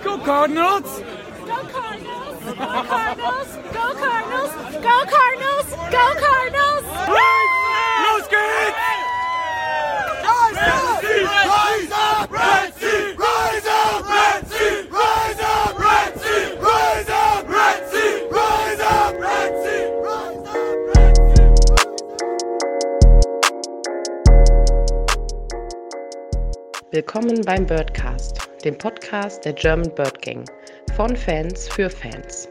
Go Cardinals! Go Cardinals! Go Cardinals! Go Cardinals! Go Cardinals! Go Cardinals! Los geht's! Rise up, Red Sea! Rise up, Red Sea! Rise up, Red Sea! Rise up, Red Sea! Rise up, Red Sea! Rise up, Red Willkommen beim Birdcast, dem Podcast der German Bird Gang. Von Fans für Fans.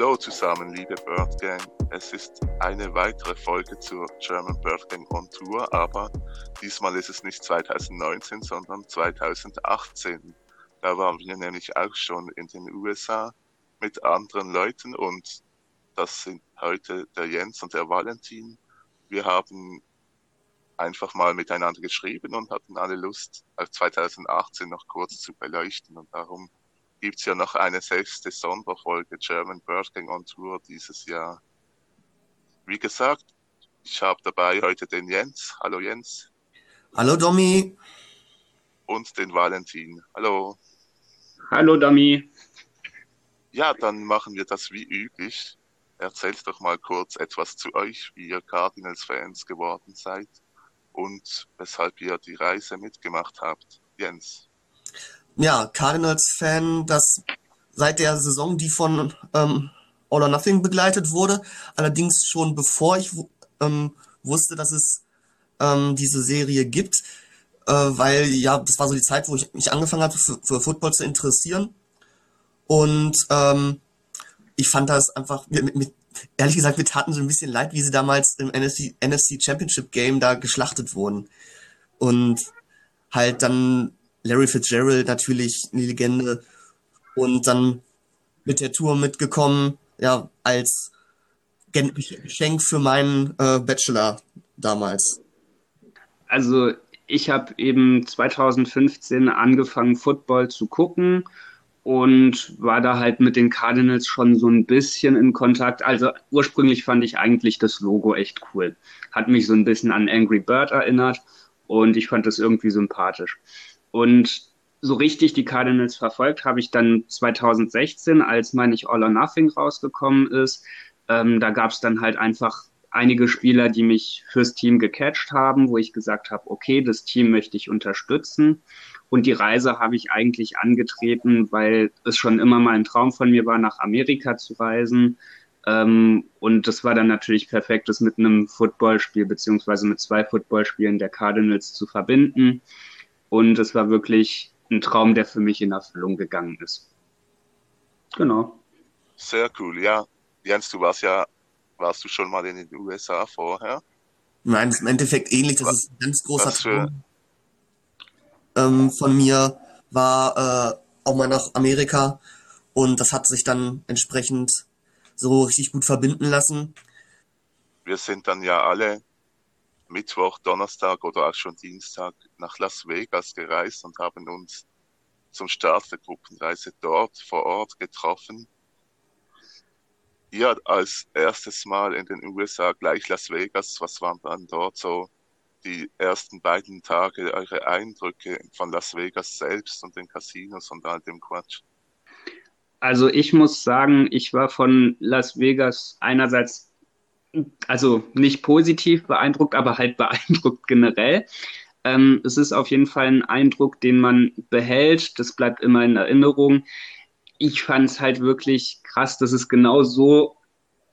Hallo zusammen, liebe Bird Gang. Es ist eine weitere Folge zur German Bird Gang on Tour, aber diesmal ist es nicht 2019, sondern 2018. Da waren wir nämlich auch schon in den USA mit anderen Leuten und das sind heute der Jens und der Valentin. Wir haben einfach mal miteinander geschrieben und hatten alle Lust, auf 2018 noch kurz zu beleuchten und darum gibt's ja noch eine sechste Sonderfolge German Bird Gang on Tour dieses Jahr. Wie gesagt, ich habe dabei heute den Jens. Hallo Jens. Hallo Domi. Und den Valentin. Hallo. Hallo Dami. Ja, dann machen wir das wie üblich. Erzählt doch mal kurz etwas zu euch, wie ihr Cardinals-Fans geworden seid und weshalb ihr die Reise mitgemacht habt. Jens. Ja, Cardinals-Fan, das seit der Saison, die von ähm, All or Nothing begleitet wurde. Allerdings schon bevor ich ähm, wusste, dass es ähm, diese Serie gibt, äh, weil ja, das war so die Zeit, wo ich mich angefangen habe, für, für Football zu interessieren. Und ähm, ich fand das einfach, mit, mit, ehrlich gesagt, wir taten so ein bisschen leid, wie sie damals im NFC, NFC Championship Game da geschlachtet wurden. Und halt dann Larry Fitzgerald natürlich eine Legende und dann mit der Tour mitgekommen, ja, als Geschenk für meinen äh, Bachelor damals. Also ich habe eben 2015 angefangen, Football zu gucken und war da halt mit den Cardinals schon so ein bisschen in Kontakt. Also ursprünglich fand ich eigentlich das Logo echt cool. Hat mich so ein bisschen an Angry Bird erinnert und ich fand das irgendwie sympathisch. Und so richtig die Cardinals verfolgt habe ich dann 2016, als meine ich All or Nothing rausgekommen ist. Ähm, da gab es dann halt einfach einige Spieler, die mich fürs Team gecatcht haben, wo ich gesagt habe, okay, das Team möchte ich unterstützen. Und die Reise habe ich eigentlich angetreten, weil es schon immer mal ein Traum von mir war, nach Amerika zu reisen. Ähm, und das war dann natürlich perfekt, das mit einem Footballspiel beziehungsweise mit zwei Footballspielen der Cardinals zu verbinden. Und es war wirklich ein Traum, der für mich in Erfüllung gegangen ist. Genau. Sehr cool, ja. Jens, du warst ja, warst du schon mal in den USA vorher? Nein, das ist im Endeffekt ähnlich. Das ist ein ganz großer Was Traum ähm, von mir, war äh, auch mal nach Amerika und das hat sich dann entsprechend so richtig gut verbinden lassen. Wir sind dann ja alle Mittwoch, Donnerstag oder auch schon Dienstag nach Las Vegas gereist und haben uns zum Start der Gruppenreise dort vor Ort getroffen. Ihr als erstes Mal in den USA gleich Las Vegas, was waren dann dort so die ersten beiden Tage, eure Eindrücke von Las Vegas selbst und den Casinos und all dem Quatsch? Also ich muss sagen, ich war von Las Vegas einerseits, also nicht positiv beeindruckt, aber halt beeindruckt generell. Ähm, es ist auf jeden Fall ein Eindruck, den man behält. Das bleibt immer in Erinnerung. Ich fand es halt wirklich krass, dass es genau so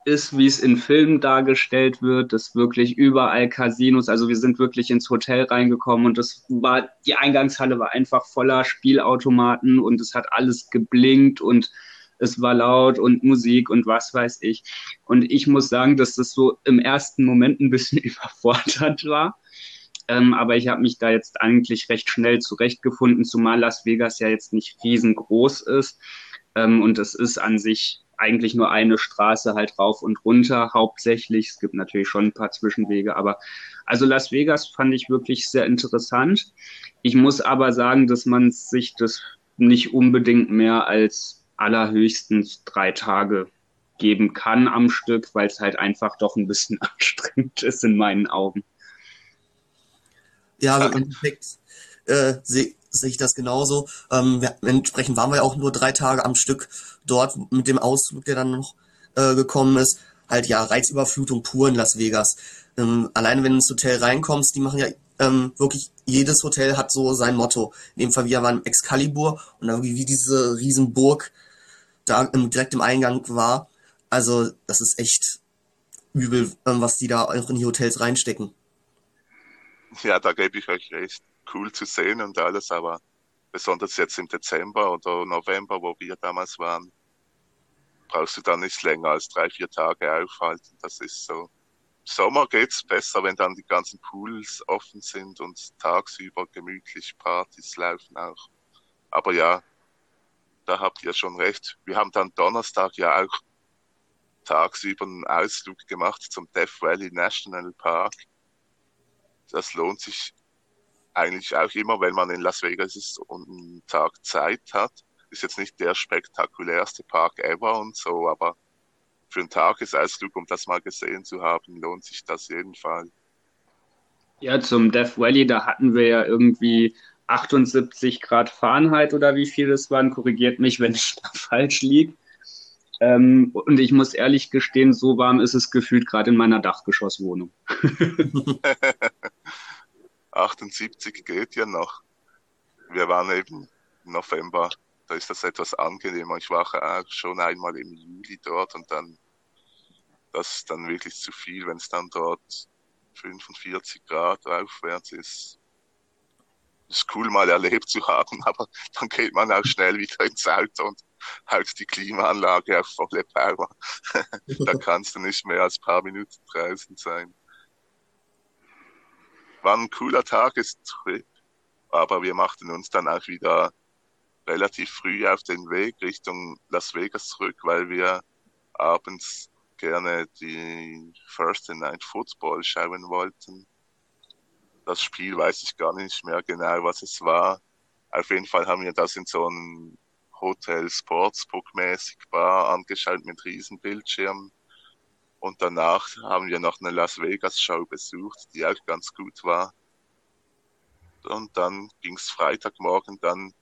ist, wie es in Filmen dargestellt wird, dass wirklich überall Casinos, also wir sind wirklich ins Hotel reingekommen und das war, die Eingangshalle war einfach voller Spielautomaten und es hat alles geblinkt und es war laut und Musik und was weiß ich. Und ich muss sagen, dass das so im ersten Moment ein bisschen überfordert war. Ähm, aber ich habe mich da jetzt eigentlich recht schnell zurechtgefunden, zumal Las Vegas ja jetzt nicht riesengroß ist. Ähm, und es ist an sich eigentlich nur eine Straße halt rauf und runter hauptsächlich. Es gibt natürlich schon ein paar Zwischenwege, aber also Las Vegas fand ich wirklich sehr interessant. Ich muss aber sagen, dass man sich das nicht unbedingt mehr als allerhöchstens drei Tage geben kann am Stück, weil es halt einfach doch ein bisschen anstrengend ist in meinen Augen. Ja, also im Endeffekt äh, sehe seh ich das genauso. Ähm, wir, entsprechend waren wir auch nur drei Tage am Stück dort mit dem Ausflug, der dann noch äh, gekommen ist. Halt ja, Reizüberflutung pur in Las Vegas. Ähm, alleine wenn du ins Hotel reinkommst, die machen ja ähm, wirklich, jedes Hotel hat so sein Motto. In dem Fall, wir waren Excalibur und dann wie diese Riesenburg da im, direkt im Eingang war. Also, das ist echt übel, ähm, was die da auch in die Hotels reinstecken. Ja, da gebe ich euch recht. Cool zu sehen und alles, aber besonders jetzt im Dezember oder November, wo wir damals waren, brauchst du da nicht länger als drei, vier Tage aufhalten. Das ist so. Sommer geht's besser, wenn dann die ganzen Pools offen sind und tagsüber gemütlich Partys laufen auch. Aber ja, da habt ihr schon recht. Wir haben dann Donnerstag ja auch tagsüber einen Ausflug gemacht zum Death Valley National Park. Das lohnt sich eigentlich auch immer, wenn man in Las Vegas ist und einen Tag Zeit hat. Ist jetzt nicht der spektakulärste Park ever und so, aber für einen Tagesausflug, um das mal gesehen zu haben, lohnt sich das jedenfalls. Ja, zum Death Valley, da hatten wir ja irgendwie 78 Grad Fahrenheit oder wie viel es waren. Korrigiert mich, wenn ich da falsch liege. Ähm, und ich muss ehrlich gestehen, so warm ist es gefühlt gerade in meiner Dachgeschosswohnung. 78 geht ja noch. Wir waren eben im November, da ist das etwas angenehmer. Ich war auch schon einmal im Juli dort und dann, das ist dann wirklich zu viel, wenn es dann dort 45 Grad aufwärts ist. Ist cool mal erlebt zu haben, aber dann geht man auch schnell wieder ins Auto und halt die Klimaanlage auf volle Power. da kannst du nicht mehr als paar Minuten draußen sein. War ein cooler Tagestrip, aber wir machten uns dann auch wieder relativ früh auf den Weg Richtung Las Vegas zurück, weil wir abends gerne die First Night Football schauen wollten. Das Spiel weiß ich gar nicht mehr genau, was es war. Auf jeden Fall haben wir das in so einem Hotel Sportsbook mäßig Bar angeschaut mit riesen Bildschirmen. Und danach haben wir noch eine Las Vegas Show besucht, die auch ganz gut war. Und dann ging's Freitagmorgen dann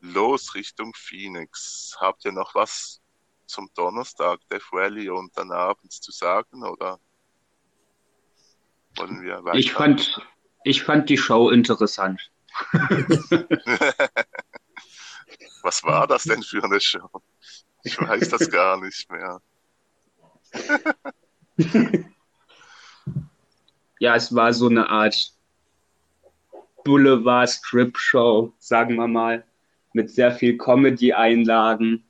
los Richtung Phoenix. Habt ihr noch was zum Donnerstag, Death Valley und dann abends zu sagen oder wollen wir weiter? Ich fand, ich fand die Show interessant. Was war das denn für eine Show? Ich weiß das gar nicht mehr. ja, es war so eine Art Boulevard-Strip-Show, sagen wir mal, mit sehr viel Comedy-Einlagen.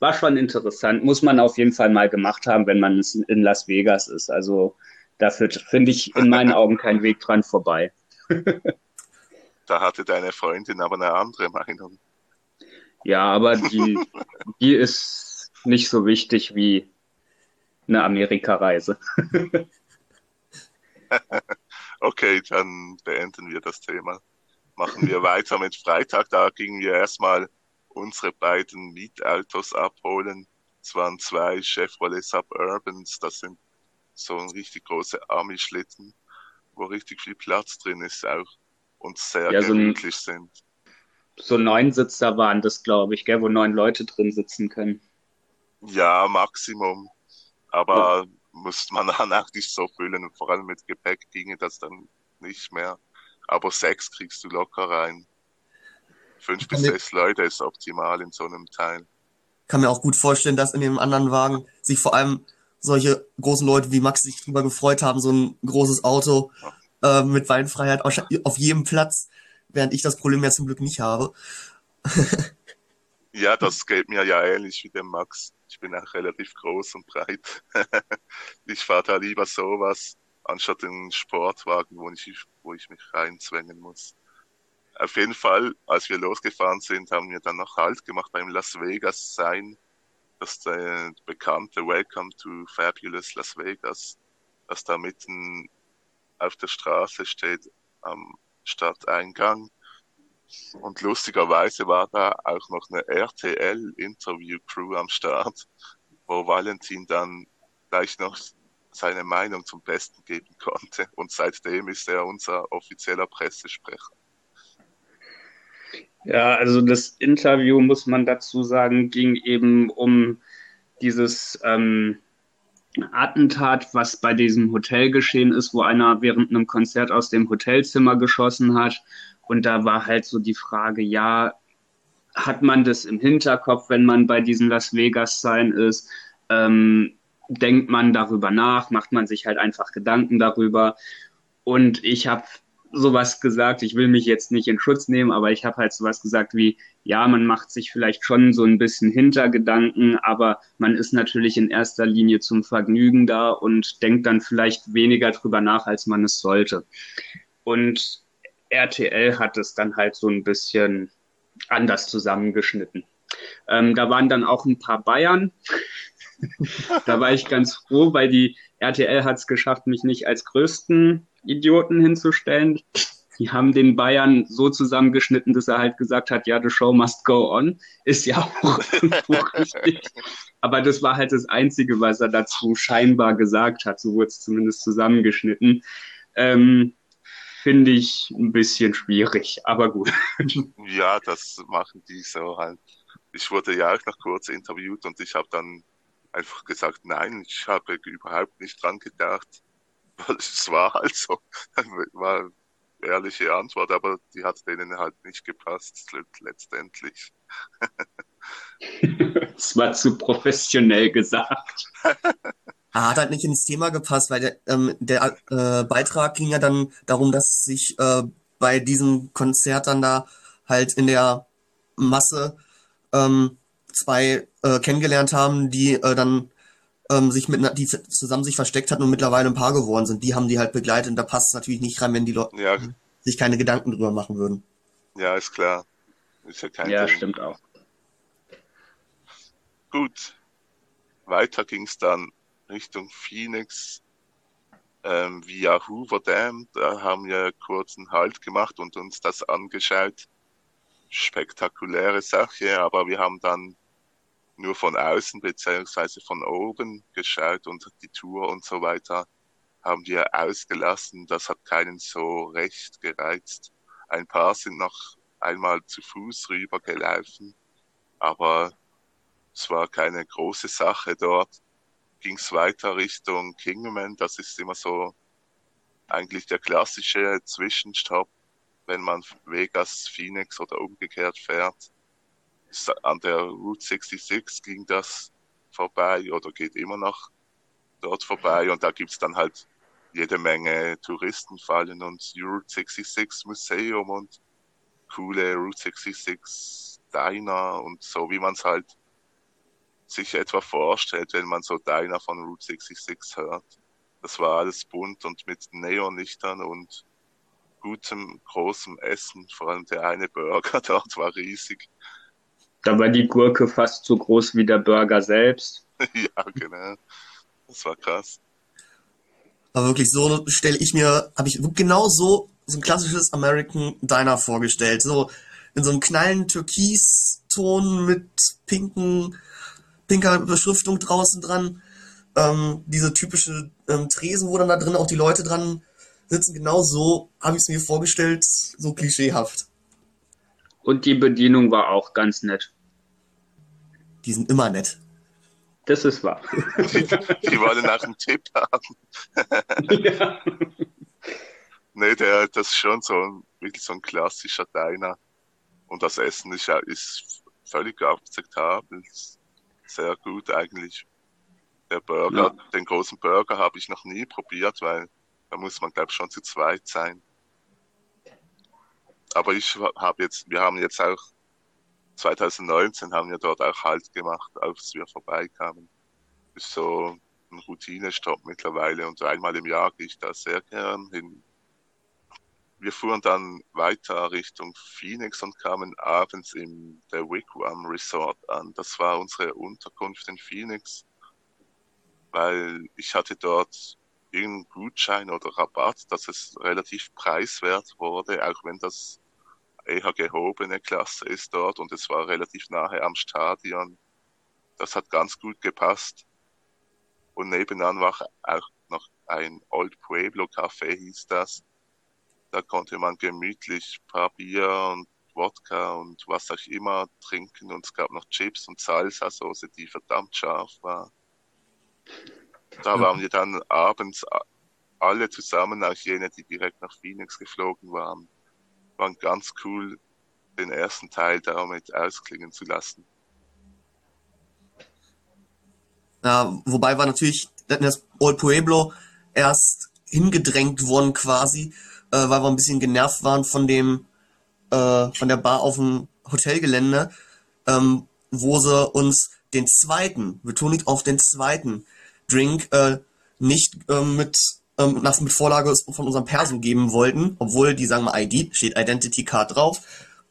War schon interessant, muss man auf jeden Fall mal gemacht haben, wenn man in Las Vegas ist. Also dafür finde ich in meinen Augen keinen Weg dran vorbei. da hatte deine Freundin aber eine andere Meinung. Ja, aber die, die ist nicht so wichtig wie eine Amerikareise. okay, dann beenden wir das Thema. Machen wir weiter mit Freitag. Da gingen wir erstmal unsere beiden Mietautos abholen. Es waren zwei Chevrolet Suburbans. Das sind so ein richtig große Army-Schlitten, wo richtig viel Platz drin ist auch und sehr ja, gemütlich so ein, sind so neun Sitzer waren das, glaube ich, gell, wo neun Leute drin sitzen können. Ja, Maximum. Aber ja. muss man dann auch nicht so füllen. Vor allem mit Gepäck ginge das dann nicht mehr. Aber sechs kriegst du locker rein. Fünf bis sechs Leute ist optimal in so einem Teil. Kann mir auch gut vorstellen, dass in dem anderen Wagen sich vor allem solche großen Leute wie Max sich drüber gefreut haben, so ein großes Auto äh, mit Weinfreiheit auf jedem Platz während ich das Problem ja zum Glück nicht habe. ja, das geht mir ja ähnlich wie dem Max. Ich bin auch relativ groß und breit. ich fahre da lieber sowas, anstatt den Sportwagen, wo ich, wo ich mich reinzwängen muss. Auf jeden Fall, als wir losgefahren sind, haben wir dann noch Halt gemacht beim Las Vegas Sein. Das ist der bekannte Welcome to Fabulous Las Vegas, das da mitten auf der Straße steht am Stadteingang. Und lustigerweise war da auch noch eine RTL-Interview-Crew am Start, wo Valentin dann gleich noch seine Meinung zum Besten geben konnte. Und seitdem ist er unser offizieller Pressesprecher. Ja, also das Interview, muss man dazu sagen, ging eben um dieses ähm, Attentat, was bei diesem Hotel geschehen ist, wo einer während einem Konzert aus dem Hotelzimmer geschossen hat. Und da war halt so die Frage, ja, hat man das im Hinterkopf, wenn man bei diesen Las Vegas sein ist? Ähm, denkt man darüber nach? Macht man sich halt einfach Gedanken darüber? Und ich habe sowas gesagt, ich will mich jetzt nicht in Schutz nehmen, aber ich habe halt sowas gesagt wie, ja, man macht sich vielleicht schon so ein bisschen Hintergedanken, aber man ist natürlich in erster Linie zum Vergnügen da und denkt dann vielleicht weniger drüber nach, als man es sollte. Und RTL hat es dann halt so ein bisschen anders zusammengeschnitten. Ähm, da waren dann auch ein paar Bayern. Da war ich ganz froh, weil die RTL hat es geschafft, mich nicht als größten Idioten hinzustellen. Die haben den Bayern so zusammengeschnitten, dass er halt gesagt hat, ja, the show must go on. Ist ja auch richtig. Aber das war halt das Einzige, was er dazu scheinbar gesagt hat. So wurde es zumindest zusammengeschnitten. Ähm, Finde ich ein bisschen schwierig, aber gut. Ja, das machen die so halt. Ich wurde ja auch noch kurz interviewt und ich habe dann einfach gesagt, nein, ich habe überhaupt nicht dran gedacht, weil es war halt so. War eine ehrliche Antwort, aber die hat denen halt nicht gepasst letztendlich. Es war zu professionell gesagt. Er hat halt nicht ins Thema gepasst, weil der, ähm, der äh, Beitrag ging ja dann darum, dass sich äh, bei diesem Konzert dann da halt in der Masse ähm, zwei äh, kennengelernt haben, die äh, dann ähm, sich mit die zusammen sich versteckt hatten und mittlerweile ein Paar geworden sind. Die haben die halt begleitet und da passt es natürlich nicht rein, wenn die Leute Ja, sich keine Gedanken drüber machen würden. ja, ist klar. Ist ja kein Ja, Ding. stimmt auch. Gut. Weiter ging es dann Richtung Phoenix ähm, via Hoover Dam. Da haben wir kurz einen Halt gemacht und uns das angeschaut. Spektakuläre Sache, aber wir haben dann nur von außen beziehungsweise von oben geschaut und die Tour und so weiter haben wir ausgelassen. Das hat keinen so recht gereizt. Ein paar sind noch einmal zu Fuß rübergelaufen, aber es war keine große Sache dort. Ging es weiter Richtung Kingman, das ist immer so eigentlich der klassische Zwischenstopp, wenn man Vegas, Phoenix oder umgekehrt fährt. An der Route 66 ging das vorbei oder geht immer noch dort vorbei und da gibt's dann halt jede Menge Touristenfallen und Route 66 Museum und coole Route 66 Diner und so, wie man es halt sich etwa vorstellt, wenn man so Diner von Route 66 hört. Das war alles bunt und mit Neonlichtern und gutem, großem Essen. Vor allem der eine Burger dort war riesig. Da war die Gurke fast so groß wie der Burger selbst. ja, genau. Das war krass. Aber wirklich so stelle ich mir, habe ich genau so so ein klassisches American Diner vorgestellt. So in so einem knallen Türkiston mit pinken, pinker Beschriftung draußen dran. Ähm, diese typische ähm, Tresen, wo dann da drin auch die Leute dran sitzen. Genau so habe ich es mir vorgestellt, so klischeehaft. Und die Bedienung war auch ganz nett. Die sind immer nett. Das ist wahr. Die, die wollen nach einem Tipp haben. ja. Nee, der, das ist schon so ein, wirklich so ein klassischer Diner. Und das Essen ist ja, ist völlig akzeptabel. Sehr gut eigentlich. Der Burger, Ja. den großen Burger habe ich noch nie probiert, weil da muss man, glaube ich, schon zu zweit sein. Aber ich habe jetzt, wir haben jetzt auch 2019 haben wir dort auch Halt gemacht, als wir vorbeikamen. Ist so ein Routinestopp mittlerweile und einmal im Jahr gehe ich da sehr gern hin. Wir fuhren dann weiter Richtung Phoenix und kamen abends im der Wigwam Resort an. Das war unsere Unterkunft in Phoenix, weil ich hatte dort irgendeinen Gutschein oder Rabatt, dass es relativ preiswert wurde, auch wenn das eher gehobene Klasse ist dort und es war relativ nahe am Stadion. Das hat ganz gut gepasst. Und nebenan war auch noch ein Old Pueblo Café, hieß das. Da konnte man gemütlich paar Bier und Wodka und was auch immer trinken und es gab noch Chips und Salsa-Soße, die verdammt scharf war. Da waren wir dann abends alle zusammen, auch jene, die direkt nach Phoenix geflogen waren, waren ganz cool, den ersten Teil damit ausklingen zu lassen. Ja, wobei war natürlich das Old Pueblo erst hingedrängt worden quasi, äh, weil wir ein bisschen genervt waren von dem, äh, von der Bar auf dem Hotelgelände, ähm, wo sie uns den zweiten, betont auf den zweiten Drink, äh, nicht äh, mit, ähm, nach, mit Vorlage von unserem Perso geben wollten, obwohl die sagen mal ID, steht Identity Card drauf.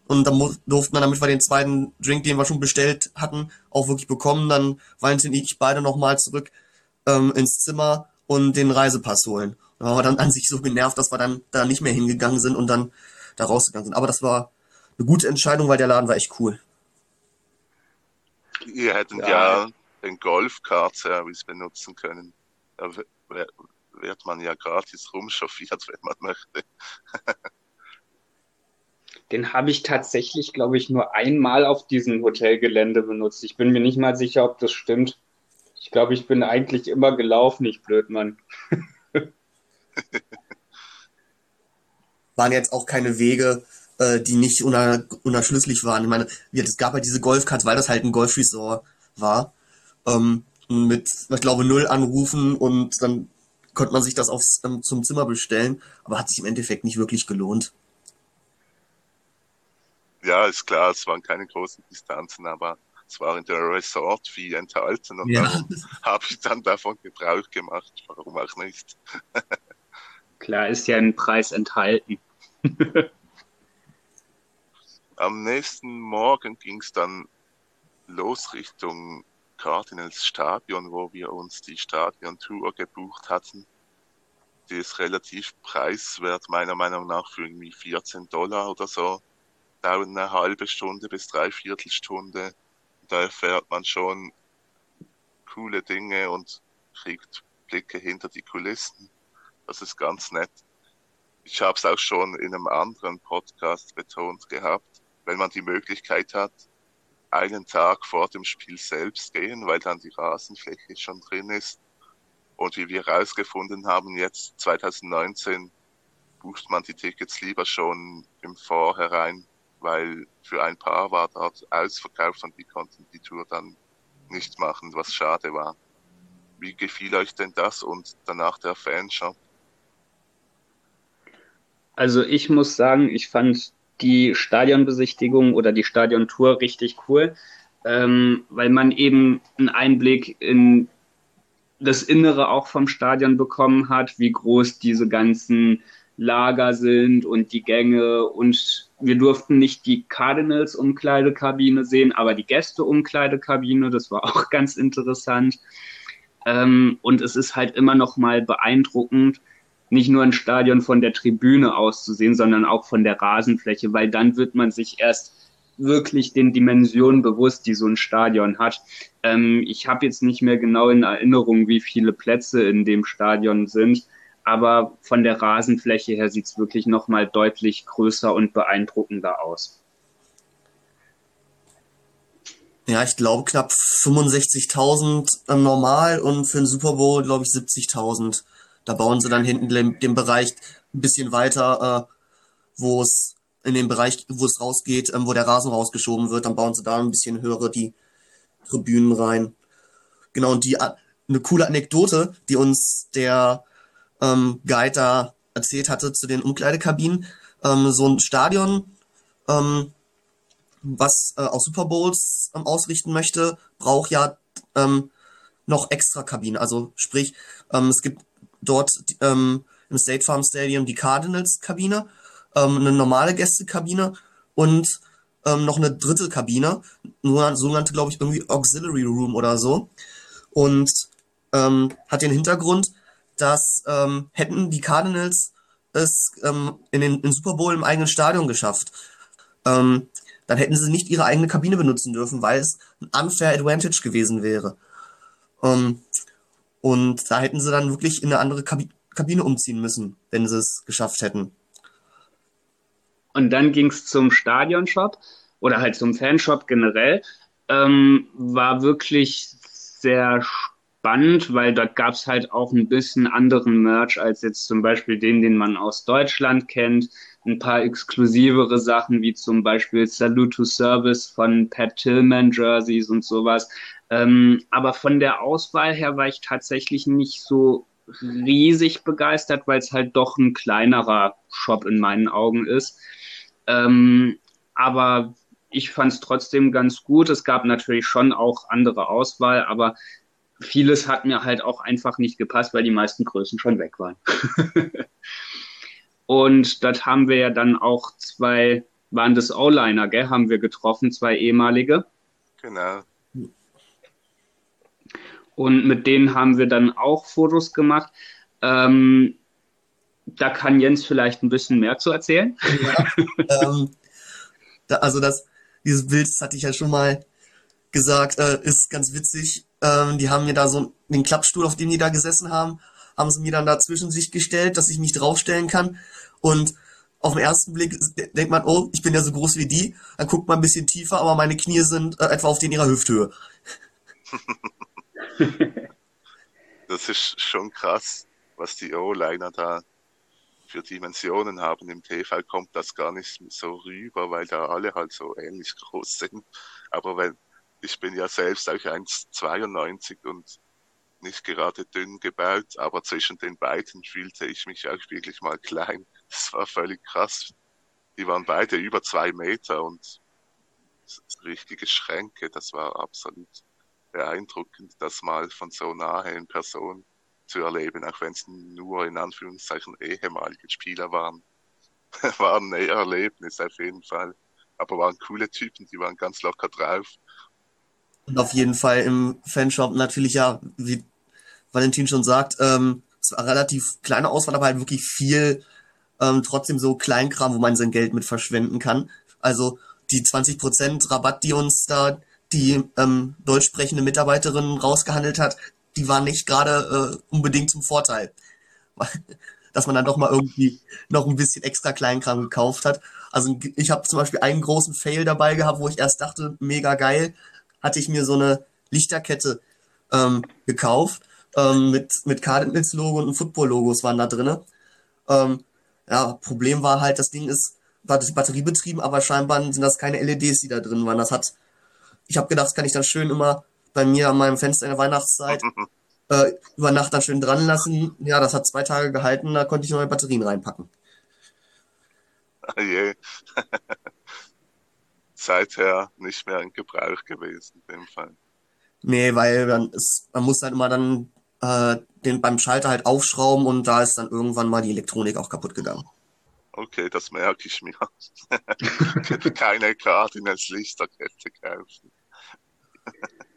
Und dann durften wir, damit wir den zweiten Drink, den wir schon bestellt hatten, auch wirklich bekommen. Dann Valentin und ich beide nochmal zurück ähm, ins Zimmer und den Reisepass holen. Da waren wir dann an sich so genervt, dass wir dann da nicht mehr hingegangen sind und dann da rausgegangen sind. Aber das war eine gute Entscheidung, weil der Laden war echt cool. Ihr hätten ja, ja den Golf-Card-Service benutzen können. Da wird man ja gratis rumchauffiert, wenn man möchte. Den habe ich tatsächlich, glaube ich, nur einmal auf diesem Hotelgelände benutzt. Ich bin mir nicht mal sicher, ob das stimmt. Ich glaube, ich bin eigentlich immer gelaufen, ich Blödmann. Waren jetzt auch keine Wege, äh, die nicht uner unerschlüssig waren. Ich meine, es gab halt diese Golfcards, weil das halt ein Golfresort war. Ähm, mit, ich glaube, null Anrufen und dann konnte man sich das aufs, ähm, zum Zimmer bestellen, aber hat sich im Endeffekt nicht wirklich gelohnt ja, ist klar, es waren keine großen Distanzen, aber es war in der Resort-Fee enthalten und ja. habe ich dann davon Gebrauch gemacht. Warum auch nicht? klar, ist ja ein Preis enthalten. Am nächsten Morgen ging es dann los Richtung Cardinals Stadion, wo wir uns die Stadion-Tour gebucht hatten. Die ist relativ preiswert, meiner Meinung nach, für irgendwie 14 Dollar oder so dauert eine halbe Stunde bis dreiviertel Stunde. Da erfährt man schon coole Dinge und kriegt Blicke hinter die Kulissen. Das ist ganz nett. Ich habe es auch schon in einem anderen Podcast betont gehabt, wenn man die Möglichkeit hat, einen Tag vor dem Spiel selbst gehen, weil dann die Rasenfläche schon drin ist. Und wie wir herausgefunden haben, jetzt 2019 bucht man die Tickets lieber schon im Vorhinein weil für ein Paar war dort ausverkauft und die konnten die Tour dann nicht machen, was schade war. Wie gefiel euch denn das und danach der Fanshop? Also ich muss sagen, ich fand die Stadionbesichtigung oder die Stadiontour richtig cool, ähm, weil man eben einen Einblick in das Innere auch vom Stadion bekommen hat, wie groß diese ganzen Lager sind und die Gänge und wir durften nicht die Cardinals Umkleidekabine sehen, aber die Gäste Umkleidekabine, das war auch ganz interessant. Ähm, und es ist halt immer noch mal beeindruckend, nicht nur ein Stadion von der Tribüne aus zu sehen, sondern auch von der Rasenfläche, weil dann wird man sich erst wirklich den Dimensionen bewusst, die so ein Stadion hat. Ähm, ich habe jetzt nicht mehr genau in Erinnerung, wie viele Plätze in dem Stadion sind aber von der Rasenfläche her sieht es wirklich nochmal deutlich größer und beeindruckender aus. Ja, ich glaube knapp 65.000 normal und für den Super Bowl glaube ich 70.000. Da bauen sie dann hinten den, den Bereich ein bisschen weiter, äh, wo es in den Bereich, wo es rausgeht, ähm, wo der Rasen rausgeschoben wird, dann bauen sie da ein bisschen höhere die Tribünen rein. Genau, und die äh, eine coole Anekdote, die uns der ähm, Guide da erzählt hatte zu den Umkleidekabinen. Ähm, so ein Stadion, ähm, was äh, auch Super Bowls ähm, ausrichten möchte, braucht ja ähm, noch extra Kabinen. Also sprich, ähm, es gibt dort ähm, im State Farm Stadium die Cardinals-Kabine, ähm, eine normale Gästekabine und ähm, noch eine dritte Kabine, sogenannte, glaube ich, irgendwie Auxiliary Room oder so. Und ähm, hat den Hintergrund, dass ähm, hätten die Cardinals es ähm, in den in Super Bowl im eigenen Stadion geschafft, ähm, dann hätten sie nicht ihre eigene Kabine benutzen dürfen, weil es ein unfair advantage gewesen wäre. Ähm, und da hätten sie dann wirklich in eine andere Kabi Kabine umziehen müssen, wenn sie es geschafft hätten. Und dann ging es zum Stadionshop oder halt zum Fanshop generell. Ähm, war wirklich sehr spannend, weil dort gab es halt auch ein bisschen anderen Merch als jetzt zum Beispiel den, den man aus Deutschland kennt. Ein paar exklusivere Sachen wie zum Beispiel Salute to Service von Pat Tillman Jerseys und sowas. Ähm, aber von der Auswahl her war ich tatsächlich nicht so riesig begeistert, weil es halt doch ein kleinerer Shop in meinen Augen ist. Ähm, aber ich fand es trotzdem ganz gut. Es gab natürlich schon auch andere Auswahl, aber vieles hat mir halt auch einfach nicht gepasst, weil die meisten Größen schon weg waren. Und dort haben wir ja dann auch zwei, waren das O-Liner, gell, haben wir getroffen, zwei ehemalige. Genau. Und mit denen haben wir dann auch Fotos gemacht. Ähm, da kann Jens vielleicht ein bisschen mehr zu erzählen. Ja, ähm, da, also das, dieses Bild, das hatte ich ja schon mal gesagt, äh, ist ganz witzig. Ähm, die haben mir da so den Klappstuhl, auf dem die da gesessen haben, haben sie mir dann da zwischen sich gestellt, dass ich mich draufstellen kann. Und auf den ersten Blick denkt man, oh, ich bin ja so groß wie die. Dann guckt man ein bisschen tiefer, aber meine Knie sind äh, etwa auf den ihrer Hüfthöhe. das ist schon krass, was die O-Liner da für Dimensionen haben. Im TV kommt das gar nicht so rüber, weil da alle halt so ähnlich groß sind. Aber wenn, ich bin ja selbst auch 1,92 und nicht gerade dünn gebaut, aber zwischen den beiden fühlte ich mich auch wirklich mal klein. Das war völlig krass. Die waren beide über zwei Meter und richtige Schränke. Das war absolut beeindruckend, das mal von so nahe in Person zu erleben, auch wenn es nur in Anführungszeichen ehemalige Spieler waren. war ein Erlebnis auf jeden Fall. Aber waren coole Typen, die waren ganz locker drauf. Und auf jeden Fall im Fanshop natürlich ja, wie Valentin schon sagt, ähm, zwar relativ kleine Auswahl, aber halt wirklich viel ähm, trotzdem so Kleinkram, wo man sein Geld mit verschwenden kann. Also die 20% Rabatt, die uns da die ähm, deutsch sprechende Mitarbeiterin rausgehandelt hat, die waren nicht gerade äh, unbedingt zum Vorteil. Dass man dann doch mal irgendwie noch ein bisschen extra Kleinkram gekauft hat. Also ich habe zum Beispiel einen großen Fail dabei gehabt, wo ich erst dachte, mega geil, hatte ich mir so eine Lichterkette ähm, gekauft ähm, mit, mit Cardinals-Logo und Football-Logos waren da drinne. Ähm, ja, Problem war halt, das Ding ist war das batteriebetrieben, aber scheinbar sind das keine LEDs, die da drin waren. Das hat, ich habe gedacht, das kann ich dann schön immer bei mir an meinem Fenster in der Weihnachtszeit äh, über Nacht dann schön dran lassen. Ja, das hat zwei Tage gehalten, da konnte ich neue Batterien reinpacken. Oh je. Seither nicht mehr in Gebrauch gewesen, in dem Fall. Nee, weil dann ist, man muss dann immer dann äh, den beim Schalter halt aufschrauben und da ist dann irgendwann mal die Elektronik auch kaputt gegangen. Okay, das merke ich mir. Keine Cardinals Lichterkette kaufen.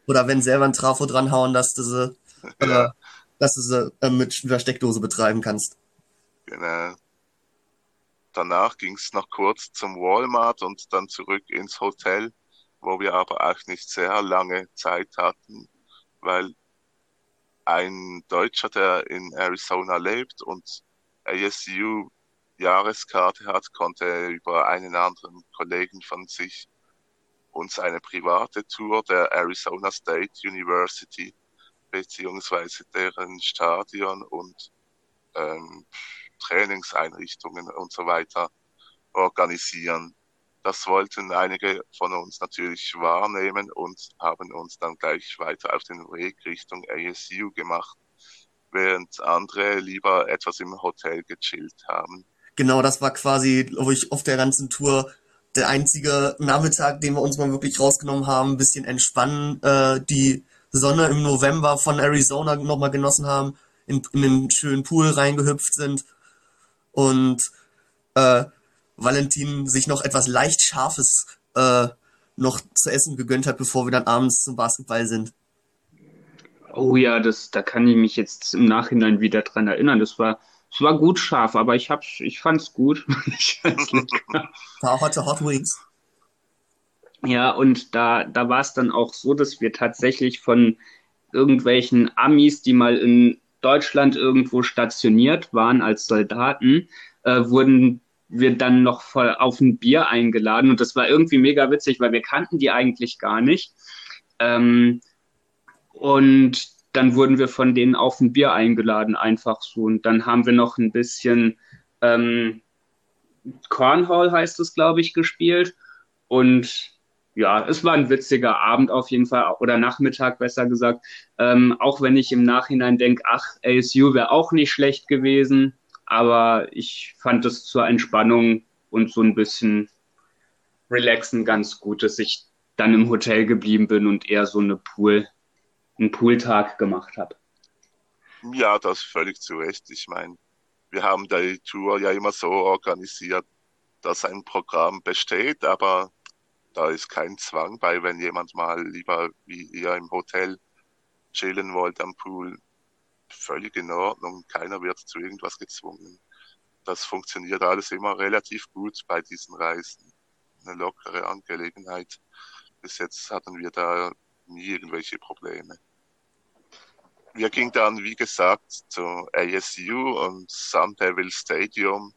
Oder wenn selber ein Trafo dranhauen, dass du sie, ja. äh, dass du sie äh, mit der Steckdose betreiben kannst. Genau. Danach ging es noch kurz zum Walmart und dann zurück ins Hotel, wo wir aber auch nicht sehr lange Zeit hatten, weil ein Deutscher, der in Arizona lebt und ASU Jahreskarte hat, konnte über einen anderen Kollegen von sich uns eine private Tour der Arizona State University beziehungsweise deren Stadion und ähm, Trainingseinrichtungen und so weiter organisieren. Das wollten einige von uns natürlich wahrnehmen und haben uns dann gleich weiter auf den Weg Richtung ASU gemacht, während andere lieber etwas im Hotel gechillt haben. Genau, das war quasi, glaube ich, auf der ganzen Tour der einzige Nachmittag, den wir uns mal wirklich rausgenommen haben, ein bisschen entspannen, äh, die Sonne im November von Arizona nochmal genossen haben, in, in den schönen Pool reingehüpft sind und äh, Valentin sich noch etwas leicht Scharfes äh, noch zu essen gegönnt hat, bevor wir dann abends zum Basketball sind. Oh ja, das, da kann ich mich jetzt im Nachhinein wieder dran erinnern. Das war, es war gut scharf, aber ich hab's, ich fand's gut. war heute Hot Wings. Ja, und da, da war es dann auch so, dass wir tatsächlich von irgendwelchen Amis, die mal in Deutschland irgendwo stationiert waren als Soldaten, äh, wurden wir dann noch voll auf ein Bier eingeladen. Und das war irgendwie mega witzig, weil wir kannten die eigentlich gar nicht. Ähm, und dann wurden wir von denen auf ein Bier eingeladen, einfach so. Und dann haben wir noch ein bisschen ähm, Cornhall heißt es, glaube ich, gespielt. Und ja, es war ein witziger Abend auf jeden Fall, oder Nachmittag besser gesagt. Ähm, auch wenn ich im Nachhinein denke, ach, ASU wäre auch nicht schlecht gewesen. Aber ich fand es zur Entspannung und so ein bisschen relaxen ganz gut, dass ich dann im Hotel geblieben bin und eher so eine Pool, einen Pooltag gemacht habe. Ja, das völlig zu Recht. Ich meine, wir haben die Tour ja immer so organisiert, dass ein Programm besteht, aber da ist kein Zwang bei, wenn jemand mal lieber wie ihr im Hotel chillen wollt am Pool. Völlig in Ordnung. Keiner wird zu irgendwas gezwungen. Das funktioniert alles immer relativ gut bei diesen Reisen. Eine lockere Angelegenheit. Bis jetzt hatten wir da nie irgendwelche Probleme. Wir gingen dann, wie gesagt, zu ASU und Sun Devil Stadium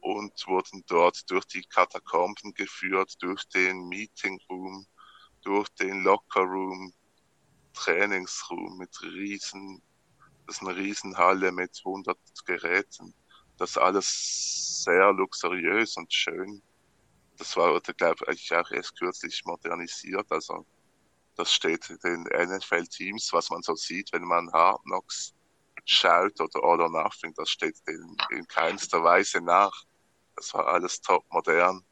und wurden dort durch die Katakomben geführt, durch den Meeting Room, durch den Locker Room, Trainingsroom mit riesen, das ist eine Riesenhalle mit 100 Geräten. Das alles sehr luxuriös und schön. Das war, glaube ich, auch erst kürzlich modernisiert. Also, das steht den NFL-Teams, was man so sieht, wenn man Hard Knocks schaut oder All or Nothing, das steht denen in keinster Weise nach. Das war alles top modern.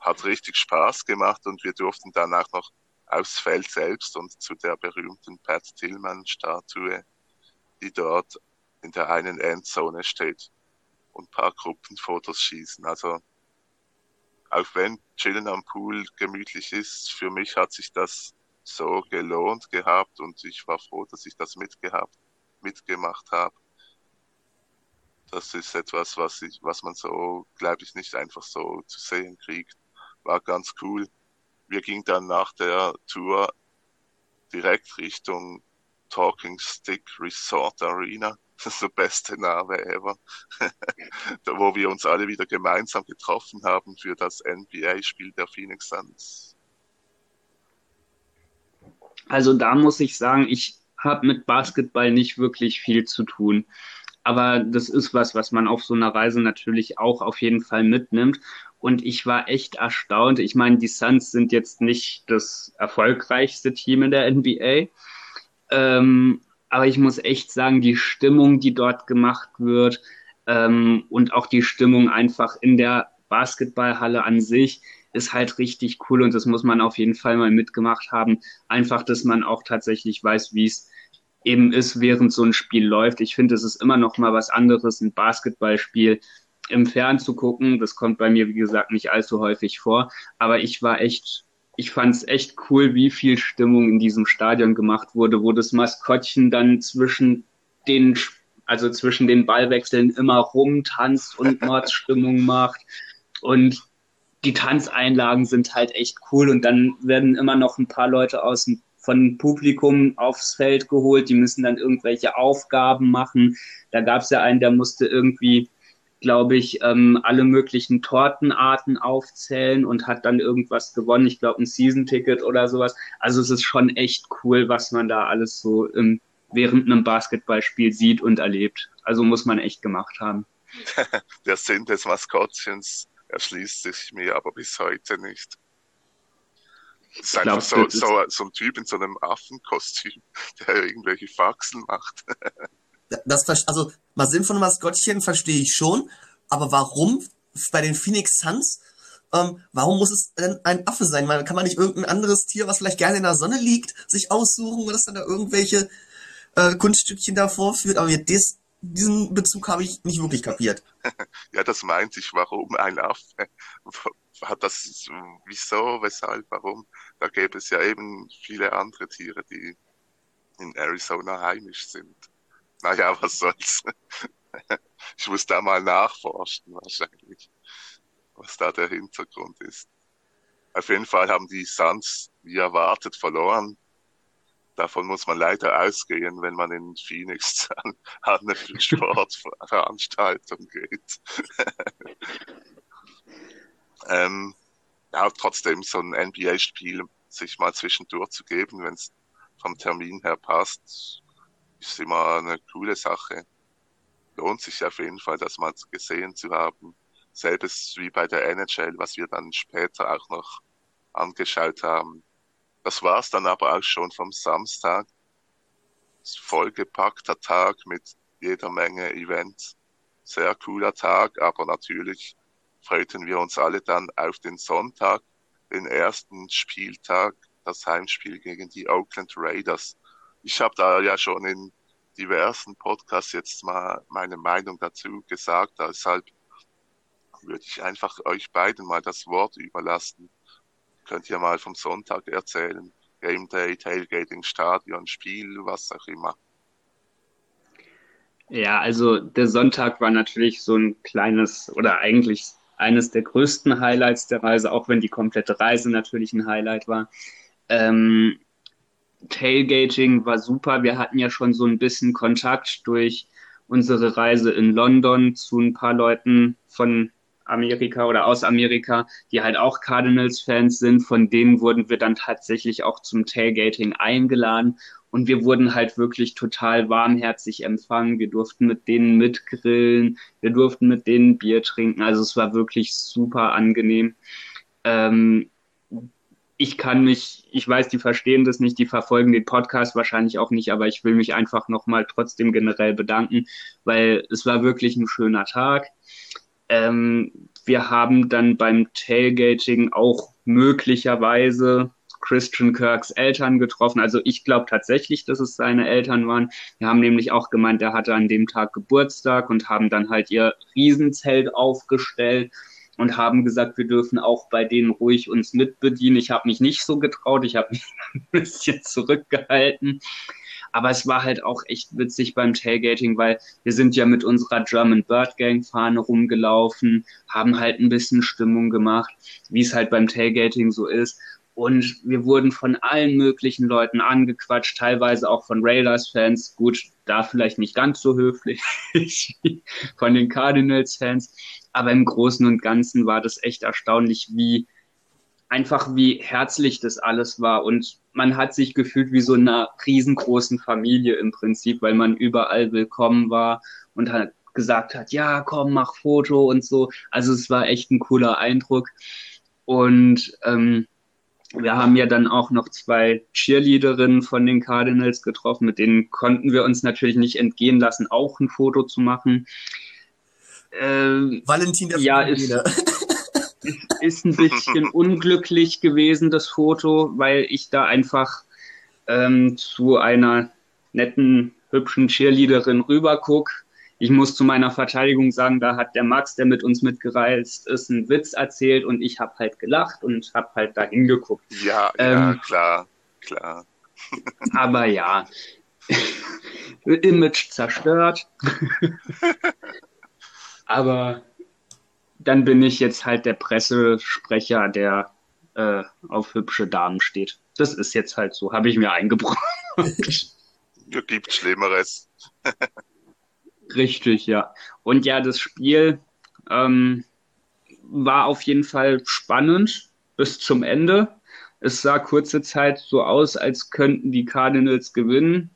Hat richtig Spaß gemacht und wir durften danach noch aufs Feld selbst und zu der berühmten Pat Tillman Statue, die dort in der einen Endzone steht und ein paar Gruppenfotos schießen. Also auch wenn Chillen am Pool gemütlich ist, für mich hat sich das so gelohnt gehabt und ich war froh, dass ich das mitgehabt, mitgemacht habe. Das ist etwas, was ich, was man so, glaube ich, nicht einfach so zu sehen kriegt. War ganz cool. Wir gingen dann nach der Tour direkt Richtung Talking Stick Resort Arena. Das ist der beste Name ever. da, wo wir uns alle wieder gemeinsam getroffen haben für das NBA-Spiel der Phoenix Suns. Also da muss ich sagen, ich habe mit Basketball nicht wirklich viel zu tun. Aber das ist was, was man auf so einer Reise natürlich auch auf jeden Fall mitnimmt. Und ich war echt erstaunt. Ich meine, die Suns sind jetzt nicht das erfolgreichste Team in der NBA. Ähm, aber ich muss echt sagen, die Stimmung, die dort gemacht wird ähm, und auch die Stimmung einfach in der Basketballhalle an sich ist halt richtig cool und das muss man auf jeden Fall mal mitgemacht haben. Einfach, dass man auch tatsächlich weiß, wie es eben ist, während so ein Spiel läuft. Ich finde, es ist immer noch mal was anderes, ein Basketballspiel im Fern zu gucken. Das kommt bei mir, wie gesagt, nicht allzu häufig vor. Aber ich war echt, ich fand es echt cool, wie viel Stimmung in diesem Stadion gemacht wurde, wo das Maskottchen dann zwischen den, also zwischen den Ballwechseln immer rumtanzt und Mordsstimmung macht. Und die Tanzeinlagen sind halt echt cool und dann werden immer noch ein paar Leute aus dem von Publikum aufs Feld geholt, die müssen dann irgendwelche Aufgaben machen. Da gab es ja einen, der musste irgendwie, glaube ich, ähm, alle möglichen Tortenarten aufzählen und hat dann irgendwas gewonnen. Ich glaube, ein Season-Ticket oder sowas. Also es ist schon echt cool, was man da alles so im, während einem Basketballspiel sieht und erlebt. Also muss man echt gemacht haben. Der Sinn des Maskottchens erschließt sich mir aber bis heute nicht. Das ist einfach so, so, so ein Typ in so einem Affenkostüm, der irgendwelche Faxen macht. das, also, mal Sinn von Maskottchen verstehe ich schon, aber warum bei den Phoenix Suns, ähm, warum muss es denn ein Affe sein? Man, kann man nicht irgendein anderes Tier, was vielleicht gerne in der Sonne liegt, sich aussuchen, das dann da irgendwelche äh, Kunststückchen da vorführt? Aber das, diesen Bezug habe ich nicht wirklich kapiert. ja, das meint ich, warum ein Affe? Hat das, wieso, weshalb, warum? Da gäbe es ja eben viele andere Tiere, die in Arizona heimisch sind. Naja, was soll's. ich muss da mal nachforschen, wahrscheinlich, was da der Hintergrund ist. Auf jeden Fall haben die Suns wie erwartet verloren. Davon muss man leider ausgehen, wenn man in Phoenix an, an eine Sportveranstaltung geht. Ähm, ja, trotzdem so ein NBA-Spiel sich mal zwischendurch zu geben, wenn es vom Termin her passt, ist immer eine coole Sache. Lohnt sich auf jeden Fall, das mal gesehen zu haben. Selbes wie bei der NHL, was wir dann später auch noch angeschaut haben. Das war's dann aber auch schon vom Samstag. Vollgepackter Tag mit jeder Menge Events. Sehr cooler Tag, aber natürlich freuten wir uns alle dann auf den Sonntag, den ersten Spieltag, das Heimspiel gegen die Oakland Raiders. Ich habe da ja schon in diversen Podcasts jetzt mal meine Meinung dazu gesagt, deshalb würde ich einfach euch beiden mal das Wort überlassen. Könnt ihr mal vom Sonntag erzählen. Game Day, Tailgating, Stadion, Spiel, was auch immer. Ja, also der Sonntag war natürlich so ein kleines oder eigentlich eines der größten Highlights der Reise, auch wenn die komplette Reise natürlich ein Highlight war. Ähm, Tailgating war super. Wir hatten ja schon so ein bisschen Kontakt durch unsere Reise in London zu ein paar Leuten von Amerika oder aus Amerika, die halt auch Cardinals-Fans sind. Von denen wurden wir dann tatsächlich auch zum Tailgating eingeladen und wir wurden halt wirklich total warmherzig empfangen. Wir durften mit denen mitgrillen, wir durften mit denen Bier trinken. Also es war wirklich super angenehm. Ähm, ich kann mich, ich weiß, die verstehen das nicht, die verfolgen den Podcast wahrscheinlich auch nicht, aber ich will mich einfach nochmal trotzdem generell bedanken, weil es war wirklich ein schöner Tag. Ähm, wir haben dann beim Tailgating auch möglicherweise Christian Kirks Eltern getroffen. Also ich glaube tatsächlich, dass es seine Eltern waren. Wir haben nämlich auch gemeint, er hatte an dem Tag Geburtstag und haben dann halt ihr Riesenzelt aufgestellt und haben gesagt, wir dürfen auch bei denen ruhig uns mitbedienen. Ich habe mich nicht so getraut, ich habe mich ein bisschen zurückgehalten. Aber es war halt auch echt witzig beim Tailgating, weil wir sind ja mit unserer German Bird Gang Fahne rumgelaufen, haben halt ein bisschen Stimmung gemacht, wie es halt beim Tailgating so ist. Und wir wurden von allen möglichen Leuten angequatscht, teilweise auch von Raiders-Fans. Gut, da vielleicht nicht ganz so höflich von den Cardinals-Fans. Aber im Großen und Ganzen war das echt erstaunlich, wie einfach wie herzlich das alles war. Und man hat sich gefühlt wie so einer riesengroßen Familie im Prinzip, weil man überall willkommen war und hat gesagt hat, ja, komm, mach Foto und so. Also es war echt ein cooler Eindruck. Und ähm, wir haben ja dann auch noch zwei Cheerleaderinnen von den Cardinals getroffen, mit denen konnten wir uns natürlich nicht entgehen lassen, auch ein Foto zu machen. Äh, Valentin der ja, ist, ist, ein bisschen unglücklich gewesen, das Foto, weil ich da einfach ähm, zu einer netten, hübschen Cheerleaderin rüberguck ich muss zu meiner Verteidigung sagen, da hat der Max, der mit uns mitgereist ist, einen Witz erzählt und ich habe halt gelacht und habe halt da hingeguckt. Ja, ähm, ja, klar, klar. aber ja, Image zerstört. aber dann bin ich jetzt halt der Pressesprecher, der äh, auf hübsche Damen steht. Das ist jetzt halt so, habe ich mir eingebracht. Gibt Schlimmeres. Richtig, ja. Und ja, das Spiel ähm, war auf jeden Fall spannend bis zum Ende. Es sah kurze Zeit so aus, als könnten die Cardinals gewinnen.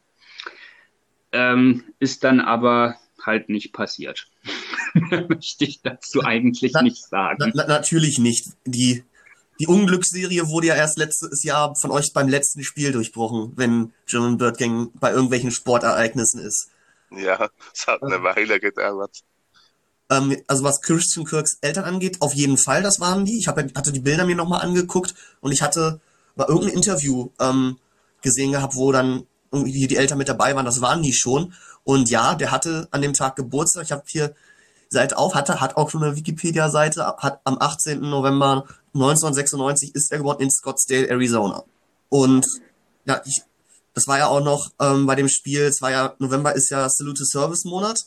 Ähm, ist dann aber halt nicht passiert. Möchte ich dazu eigentlich na, nicht sagen. Na, natürlich nicht. Die, die Unglücksserie wurde ja erst letztes Jahr von euch beim letzten Spiel durchbrochen, wenn German Bird Gang bei irgendwelchen Sportereignissen ist. Ja, es hat eine Weile gedauert. Ähm, also was Christian Kirks Eltern angeht, auf jeden Fall, das waren die. Ich hab, hatte die Bilder mir nochmal angeguckt und ich hatte bei irgendeinem Interview ähm, gesehen gehabt, wo dann irgendwie die Eltern mit dabei waren, das waren die schon. Und ja, der hatte an dem Tag Geburtstag. Ich habe hier Seite auf, hatte, hat auch schon eine Wikipedia-Seite, hat am 18. November 1996 ist er geboren in Scottsdale, Arizona. Und ja, ich das war ja auch noch ähm, bei dem Spiel, es war ja, November ist ja Salute Service Monat.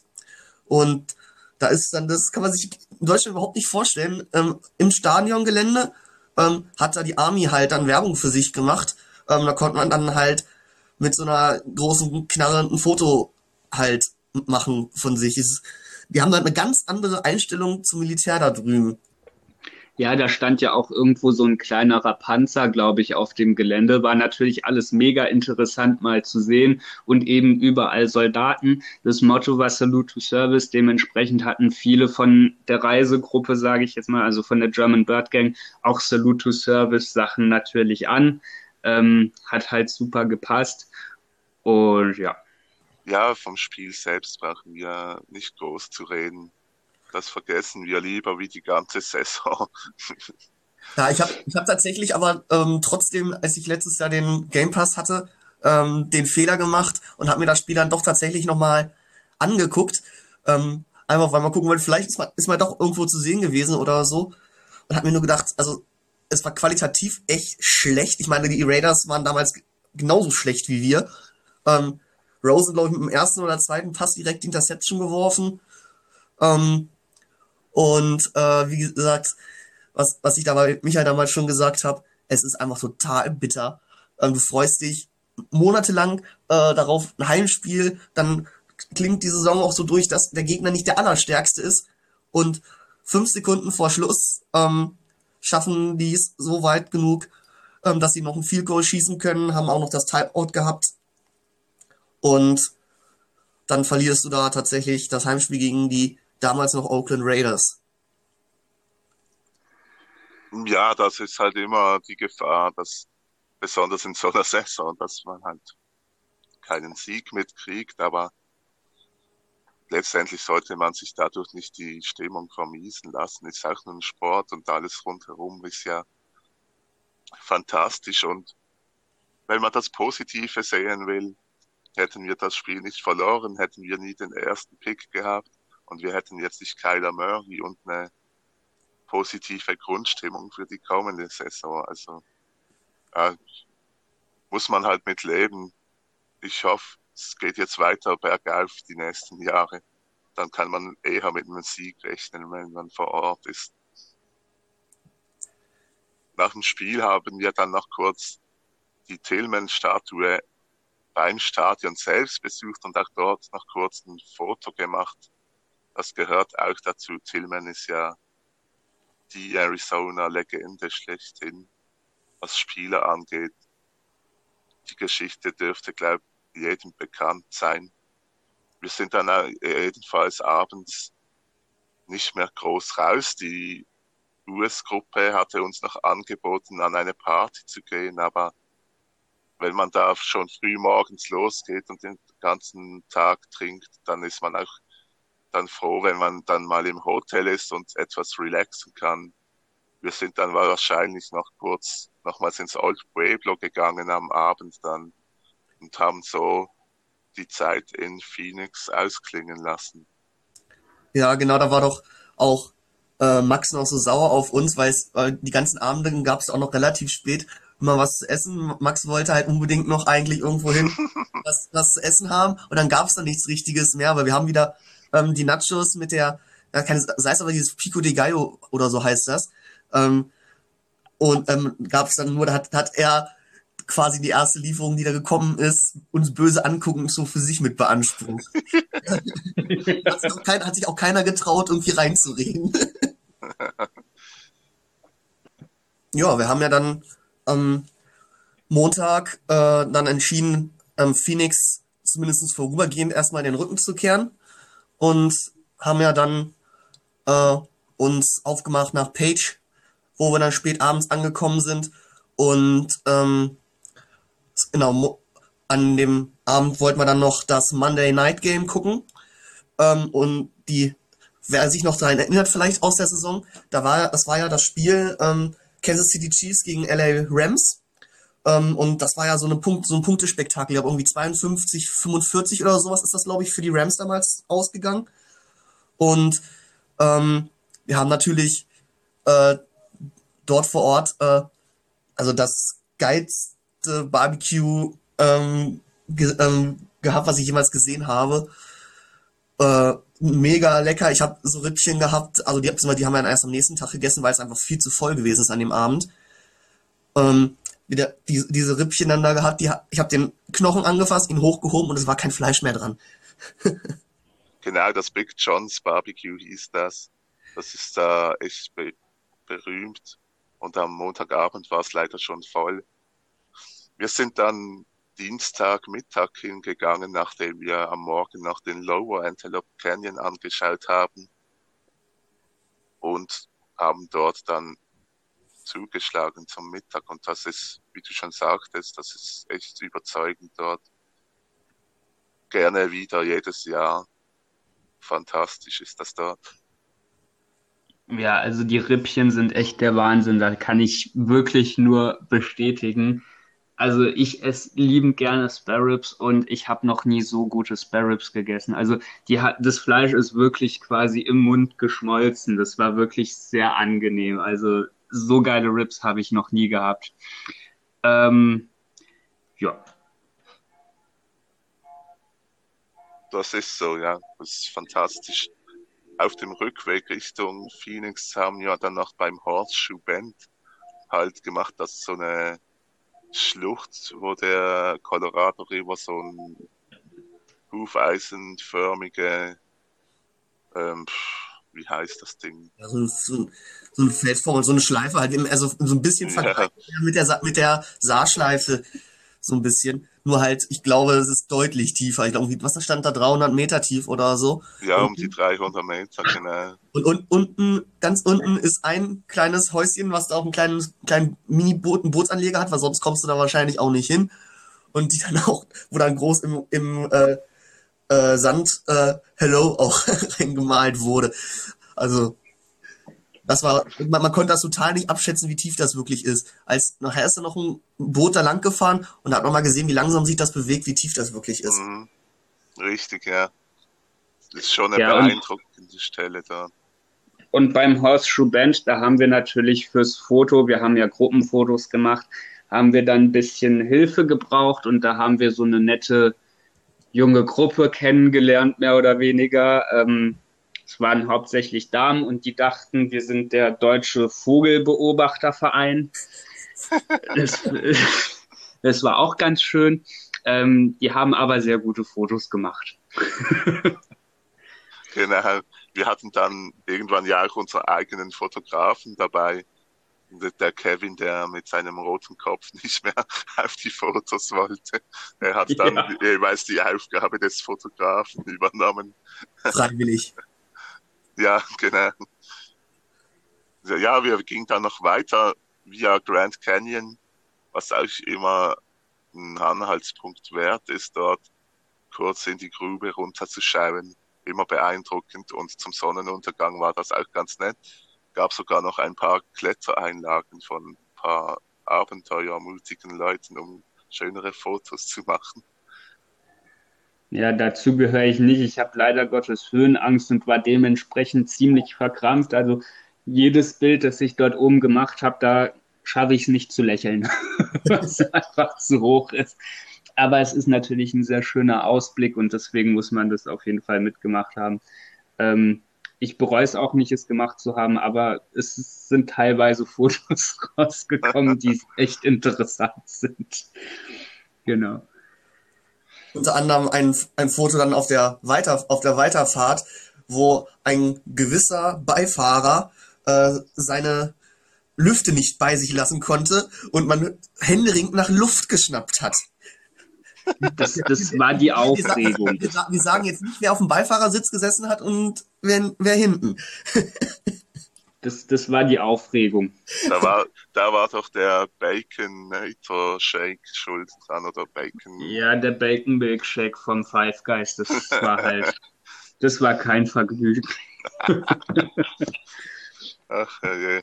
Und da ist dann, das kann man sich in Deutschland überhaupt nicht vorstellen, ähm, im Stadiongelände, ähm, hat da die Army halt dann Werbung für sich gemacht. Ähm, da konnte man dann halt mit so einer großen Knarre ein Foto halt machen von sich. Es, die haben halt eine ganz andere Einstellung zum Militär da drüben. Ja, da stand ja auch irgendwo so ein kleinerer Panzer, glaube ich, auf dem Gelände. War natürlich alles mega interessant mal zu sehen und eben überall Soldaten. Das Motto war Salute to Service. Dementsprechend hatten viele von der Reisegruppe, sage ich jetzt mal, also von der German Bird Gang, auch Salute to Service Sachen natürlich an. Ähm, hat halt super gepasst. Und ja. Ja, vom Spiel selbst brauchen wir nicht groß zu reden. Das vergessen wir lieber wie die ganze Saison. Ja, ich habe ich hab tatsächlich aber ähm, trotzdem, als ich letztes Jahr den Game Pass hatte, ähm, den Fehler gemacht und habe mir das Spiel dann doch tatsächlich nochmal angeguckt. Ähm, einfach weil man gucken wollte, vielleicht ist man, ist man doch irgendwo zu sehen gewesen oder so. Und habe mir nur gedacht, also es war qualitativ echt schlecht. Ich meine, die Raiders waren damals genauso schlecht wie wir. Ähm, Rosen, glaube ich, mit dem ersten oder zweiten Pass direkt Interception geworfen. Ähm, und äh, wie gesagt, was, was ich dabei Michael damals schon gesagt habe, es ist einfach total bitter. Ähm, du freust dich monatelang äh, darauf, ein Heimspiel, dann klingt die Saison auch so durch, dass der Gegner nicht der allerstärkste ist. Und fünf Sekunden vor Schluss ähm, schaffen die es so weit genug, ähm, dass sie noch ein Field Goal schießen können, haben auch noch das Timeout gehabt. Und dann verlierst du da tatsächlich das Heimspiel gegen die damals noch Oakland Raiders. Ja, das ist halt immer die Gefahr, dass besonders in so einer Saison, dass man halt keinen Sieg mitkriegt, aber letztendlich sollte man sich dadurch nicht die Stimmung vermiesen lassen. Ist auch nur ein Sport und alles rundherum ist ja fantastisch und wenn man das Positive sehen will, hätten wir das Spiel nicht verloren, hätten wir nie den ersten Pick gehabt und wir hätten jetzt nicht Kyler Murray und eine positive Grundstimmung für die kommende Saison. Also ja, muss man halt mit leben. Ich hoffe, es geht jetzt weiter bergauf die nächsten Jahre. Dann kann man eher mit einem Sieg rechnen, wenn man vor Ort ist. Nach dem Spiel haben wir dann noch kurz die Tillman-Statue beim Stadion selbst besucht und auch dort noch kurz ein Foto gemacht das gehört auch dazu. Tillman ist ja die Arizona-Legende schlechthin, was Spieler angeht. Die Geschichte dürfte, glaube ich, jedem bekannt sein. Wir sind dann jedenfalls abends nicht mehr groß raus. Die US-Gruppe hatte uns noch angeboten, an eine Party zu gehen, aber wenn man da schon früh morgens losgeht und den ganzen Tag trinkt, dann ist man auch dann froh, wenn man dann mal im Hotel ist und etwas relaxen kann. Wir sind dann wahrscheinlich noch kurz nochmals ins Old Pueblo gegangen am Abend dann und haben so die Zeit in Phoenix ausklingen lassen. Ja, genau, da war doch auch äh, Max noch so sauer auf uns, weil äh, die ganzen Abende gab es auch noch relativ spät immer was zu essen. Max wollte halt unbedingt noch eigentlich irgendwo hin was, was zu essen haben und dann gab es dann nichts Richtiges mehr, weil wir haben wieder ähm, die Nachos mit der, ja, keine, sei es aber dieses Pico de Gallo oder so heißt das. Ähm, und ähm, gab es dann nur, da hat, hat er quasi die erste Lieferung, die da gekommen ist, uns böse angucken, so für sich mit beansprucht. hat, sich kein, hat, sich auch keiner getraut, irgendwie reinzureden. ja, wir haben ja dann am Montag äh, dann entschieden, ähm, Phoenix zumindest vorübergehend erstmal den Rücken zu kehren und haben ja dann äh, uns aufgemacht nach Page, wo wir dann spät abends angekommen sind und ähm, genau an dem Abend wollten wir dann noch das Monday Night Game gucken ähm, und die wer sich noch daran erinnert vielleicht aus der Saison, da war das war ja das Spiel ähm, Kansas City Chiefs gegen LA Rams ähm, und das war ja so, eine Punkt, so ein Punktespektakel. Ich glaube, irgendwie 52, 45 oder sowas ist das, glaube ich, für die Rams damals ausgegangen. Und ähm, wir haben natürlich äh, dort vor Ort äh, also das geilste Barbecue ähm, ge ähm, gehabt, was ich jemals gesehen habe. Äh, mega lecker. Ich habe so Rippchen gehabt, also die, die haben wir erst am nächsten Tag gegessen, weil es einfach viel zu voll gewesen ist an dem Abend. ähm, wieder die, diese Rippchen dann da gehabt. Die, ich habe den Knochen angefasst, ihn hochgehoben und es war kein Fleisch mehr dran. Genau, das Big John's Barbecue hieß das. Das ist da echt be berühmt. Und am Montagabend war es leider schon voll. Wir sind dann Dienstag Mittag hingegangen, nachdem wir am Morgen noch den Lower Antelope Canyon angeschaut haben und haben dort dann zugeschlagen zum Mittag. Und das ist, wie du schon sagtest, das ist echt überzeugend dort. Gerne wieder jedes Jahr. Fantastisch ist das dort. Ja, also die Rippchen sind echt der Wahnsinn. Da kann ich wirklich nur bestätigen. Also ich esse liebend gerne Spare Ribs und ich habe noch nie so gute Spare Ribs gegessen. Also die das Fleisch ist wirklich quasi im Mund geschmolzen. Das war wirklich sehr angenehm. Also so geile Ribs habe ich noch nie gehabt. Ähm, ja. Das ist so, ja. Das ist fantastisch. Auf dem Rückweg Richtung Phoenix haben wir dann noch beim Horseshoe Bend halt gemacht, das ist so eine Schlucht, wo der Colorado River so ein hufeisenförmige, ähm, wie heißt das Ding? Ja, so, ein, so, ein, so ein so eine Schleife halt, also so ein bisschen Ja. mit der, mit der Saarschleife, so ein bisschen. Nur halt, ich glaube, es ist deutlich tiefer. Ich glaube, was stand da, 300 Meter tief oder so. Ja, um die 300 Meter, genau. Und, und unten, ganz unten ist ein kleines Häuschen, was da auch einen kleinen, kleinen Mini-Boot, einen Bootsanleger hat, weil sonst kommst du da wahrscheinlich auch nicht hin. Und die dann auch, wo dann groß im, im äh, äh, Sand äh, Hello auch reingemalt wurde. Also, das war, man, man konnte das total nicht abschätzen, wie tief das wirklich ist. Als nachher ist da noch ein Boot da lang gefahren und da hat man mal gesehen, wie langsam sich das bewegt, wie tief das wirklich ist. Mhm. Richtig, ja. Das ist schon eine Ja, beeindruckende Stelle da. Und beim Horseshoe Bend, da haben wir natürlich fürs Foto, wir haben ja Gruppenfotos gemacht, haben wir dann ein bisschen Hilfe gebraucht und da haben wir so eine nette junge Gruppe kennengelernt, mehr oder weniger. Ähm, es waren hauptsächlich Damen und die dachten, wir sind der Deutsche Vogelbeobachterverein. Das, das war auch ganz schön. Ähm, die haben aber sehr gute Fotos gemacht. Genau. Wir hatten dann irgendwann ja auch unseren eigenen Fotografen dabei. Der Kevin, der mit seinem roten Kopf nicht mehr auf die Fotos wollte, er hat dann Ja. jeweils die Aufgabe des Fotografen übernommen. Freiwillig. Ja, genau. Ja, wir gingen dann noch weiter via Grand Canyon, was auch immer ein Anhaltspunkt wert ist, dort kurz in die Grube runterzuschauen. Immer beeindruckend und zum Sonnenuntergang war das auch ganz nett. Gab sogar noch ein paar Klettereinlagen von ein paar abenteuermutigen Leuten, um schönere Fotos zu machen. Ja, dazu gehöre ich nicht. Ich habe leider Gottes Höhenangst und war dementsprechend ziemlich verkrampft. Also jedes Bild, das ich dort oben gemacht habe, da schaffe ich es nicht zu lächeln, was einfach zu hoch ist. Aber es ist natürlich ein sehr schöner Ausblick und deswegen muss man das auf jeden Fall mitgemacht haben. Ähm, ich bereue es auch nicht, es gemacht zu haben, aber es sind teilweise Fotos rausgekommen, die echt interessant sind. Genau. Unter anderem ein, ein Foto dann auf der, Weiter, auf der Weiterfahrt, wo ein gewisser Beifahrer äh, seine Lüfte nicht bei sich lassen konnte und man händeringend nach Luft geschnappt hat. Das, das war die Aufregung. wir sagen jetzt nicht, wer auf dem Beifahrersitz gesessen hat und wer, wer hinten. Das, das war die Aufregung. Da war, da war doch der Baconator Shake schuld dran oder Bacon. Ja, der Bacon Milkshake vom Five Guys, das war halt, das war kein Vergnügen. Ach, je.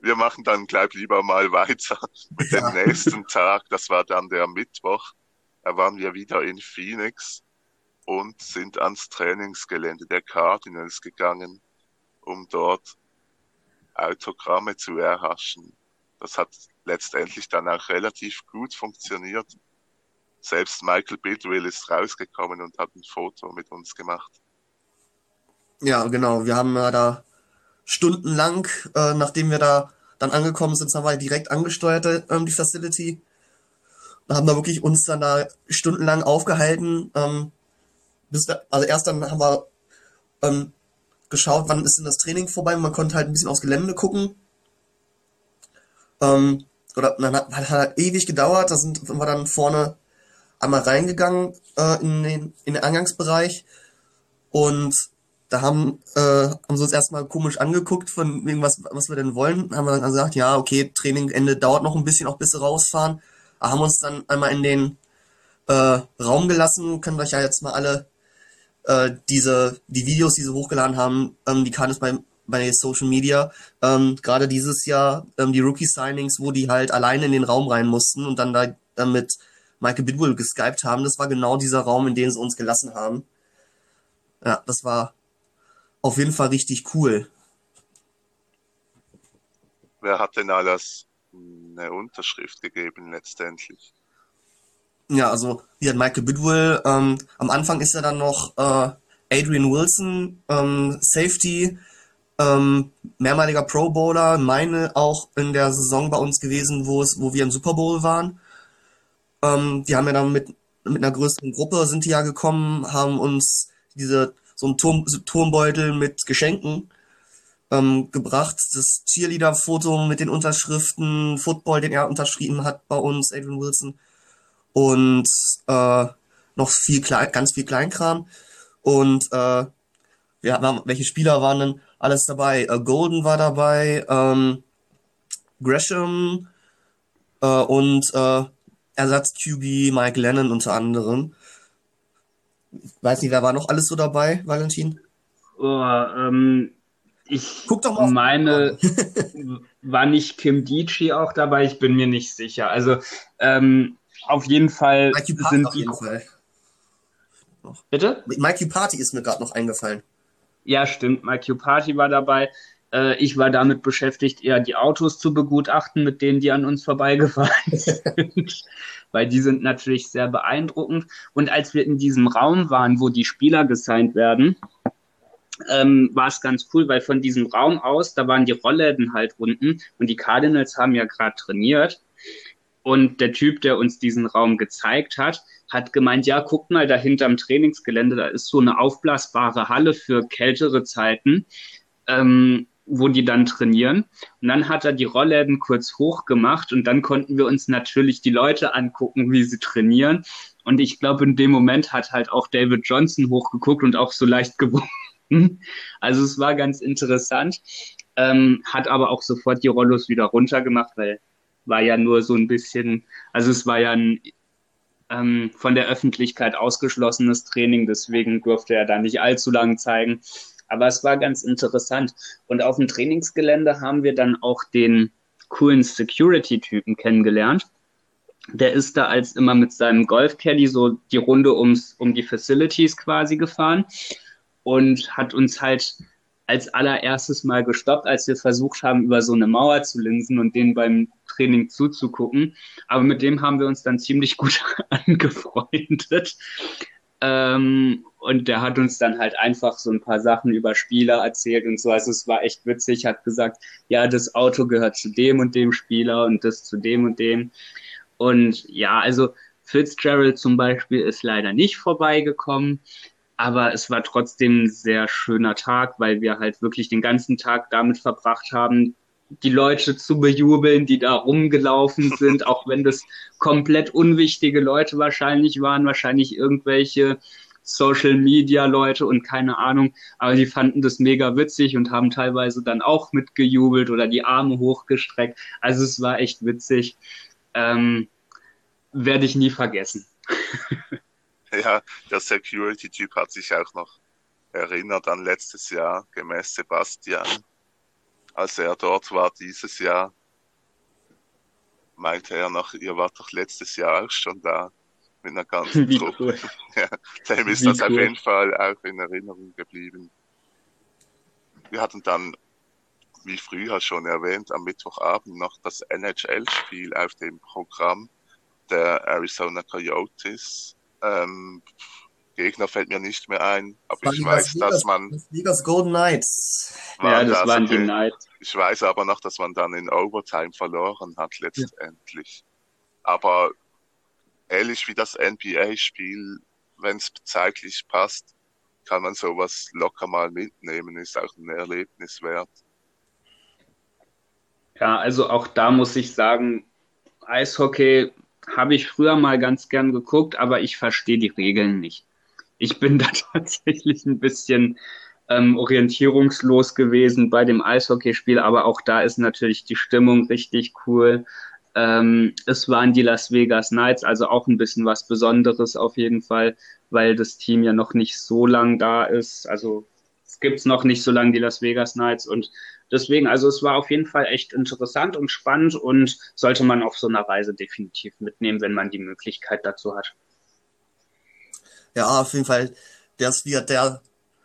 Wir machen dann gleich lieber mal weiter mit dem nächsten Tag. Das war dann der Mittwoch. Da waren wir wieder in Phoenix und sind ans Trainingsgelände der Cardinals gegangen, um dort Autogramme zu erhaschen. Das hat letztendlich dann auch relativ gut funktioniert. Selbst Michael Bidwill ist rausgekommen und hat ein Foto mit uns gemacht. Ja, genau. Wir haben äh, da stundenlang, äh, nachdem wir da dann angekommen sind, haben wir direkt angesteuert, ähm, die Facility. Und haben da wirklich uns dann da stundenlang aufgehalten. Ähm, bis da, also erst dann haben wir ähm, geschaut, wann ist denn das Training vorbei. Man konnte halt ein bisschen aufs Gelände gucken. Ähm, oder dann hat, hat halt ewig gedauert. Da sind wir dann vorne einmal reingegangen äh, in, den, in den Eingangsbereich und da haben, äh, haben sie uns erstmal komisch angeguckt von irgendwas, was wir denn wollen. Haben wir dann gesagt, ja, okay, Trainingende dauert noch ein bisschen, auch bis sie rausfahren. Aber haben uns dann einmal in den äh, Raum gelassen. Könnt euch ja jetzt mal alle äh, diese, die Videos, die sie hochgeladen haben, ähm, die kann es bei, bei Social Media. Ähm, Gerade dieses Jahr ähm, die Rookie-Signings, wo die halt alleine in den Raum rein mussten und dann da äh, mit Michael Bidwell geskypt haben. Das war genau dieser Raum, in den sie uns gelassen haben. Ja, das war auf jeden Fall richtig cool. Wer hat denn alles eine Unterschrift gegeben letztendlich? Ja, also wie hat Michael Bidwell, ähm, am Anfang ist er dann noch äh, Adrian Wilson, ähm, Safety, ähm, mehrmaliger Pro Bowler, meine auch in der Saison bei uns gewesen, wo es, wo wir im Super Bowl waren. Ähm, die haben ja dann mit, mit einer größeren Gruppe sind die ja gekommen, haben uns diese so einen Turm, Turmbeutel mit Geschenken ähm, gebracht. Das Cheerleader-Foto mit den Unterschriften, Football, den er unterschrieben hat bei uns, Adrian Wilson. Und äh, noch viel klein, ganz viel Kleinkram. Und äh, ja, welche Spieler waren denn alles dabei? Äh, Golden war dabei, ähm, Gresham äh, und äh, Ersatz-QB Mike Lennon unter anderem weiß nicht, wer war noch alles so dabei, Valentin? Oh, ähm, ich Guck doch mal meine, war nicht Kim Dici auch dabei? Ich bin mir nicht sicher. Also ähm, auf jeden Fall Mikey Party sind auf jeden Fall. Bitte? Mikey Party ist mir gerade noch eingefallen. Ja, stimmt. Mikey Party war dabei. Äh, ich war damit beschäftigt, eher die Autos zu begutachten, mit denen die an uns vorbeigefahren sind weil die sind natürlich sehr beeindruckend. Und als wir in diesem Raum waren, wo die Spieler gesigned werden, ähm, war es ganz cool, weil von diesem Raum aus, da waren die Rollläden halt unten und die Cardinals haben ja gerade trainiert. Und der Typ, der uns diesen Raum gezeigt hat, hat gemeint, ja, guck mal, da hinterm Trainingsgelände, da ist so eine aufblasbare Halle für kältere Zeiten. Ähm, wo die dann trainieren. Und dann hat er die Rollläden kurz hochgemacht und dann konnten wir uns natürlich die Leute angucken, wie sie trainieren. Und ich glaube, in dem Moment hat halt auch David Johnson hochgeguckt und auch so leicht gewunken. Also es war ganz interessant, ähm, hat aber auch sofort die Rollos wieder runtergemacht, weil war ja nur so ein bisschen, also es war ja ein ähm, von der Öffentlichkeit ausgeschlossenes Training, deswegen durfte er da nicht allzu lang zeigen. Aber es war ganz interessant. Und auf dem Trainingsgelände haben wir dann auch den coolen Security-Typen kennengelernt. Der ist da als immer mit seinem Golf-Caddy so die Runde ums, um die Facilities quasi gefahren und hat uns halt als allererstes mal gestoppt, als wir versucht haben, über so eine Mauer zu linsen und denen beim Training zuzugucken. Aber mit dem haben wir uns dann ziemlich gut angefreundet. Ähm, und der hat uns dann halt einfach so ein paar Sachen über Spieler erzählt und so. Also es war echt witzig, hat gesagt, ja, das Auto gehört zu dem und dem Spieler und das zu dem und dem. Und ja, also Fitzgerald zum Beispiel ist leider nicht vorbeigekommen, aber es war trotzdem ein sehr schöner Tag, weil wir halt wirklich den ganzen Tag damit verbracht haben, die Leute zu bejubeln, die da rumgelaufen sind, auch wenn das komplett unwichtige Leute wahrscheinlich waren, wahrscheinlich irgendwelche Social Media Leute und keine Ahnung, aber die fanden das mega witzig und haben teilweise dann auch mitgejubelt oder die Arme hochgestreckt. Also es war echt witzig. Ähm, Werde ich nie vergessen. ja, der Security-Typ hat sich auch noch erinnert an letztes Jahr, gemäß Sebastian als er dort war dieses Jahr, meinte er noch, ihr wart doch letztes Jahr auch schon da mit einer ganzen Wie Truppe. Cool. ja, dem ist Wie das cool. auf jeden Fall auch in Erinnerung geblieben. Wir hatten dann, wie früher schon erwähnt, am Mittwochabend noch das NHL-Spiel auf dem Programm der Arizona Coyotes. Ähm, Gegner fällt mir nicht mehr ein, aber ich weiß, Las dass man Las Vegas Golden Knights. Ja, das das, waren die. Knights. Ich weiß aber noch, dass man dann in Overtime verloren hat letztendlich. Aber ähnlich wie das NBA-Spiel, wenn es zeitlich passt, kann man sowas locker mal mitnehmen, ist auch ein Erlebnis wert. Ja, also auch da muss ich sagen, Eishockey habe ich früher mal ganz gern geguckt, aber ich verstehe die Regeln nicht. Ich bin da tatsächlich ein bisschen ähm, orientierungslos gewesen bei dem Eishockeyspiel, aber auch da ist natürlich die Stimmung richtig cool. Ähm, es waren die Las Vegas Knights, also auch ein bisschen was Besonderes auf jeden Fall, weil das Team ja noch nicht so lang da ist. Also es gibt's noch nicht so lange die Las Vegas Knights und deswegen, also es war auf jeden Fall echt interessant und spannend und sollte man auf so einer Reise definitiv mitnehmen, wenn man die Möglichkeit dazu hat. Ja, auf jeden Fall. Das wird der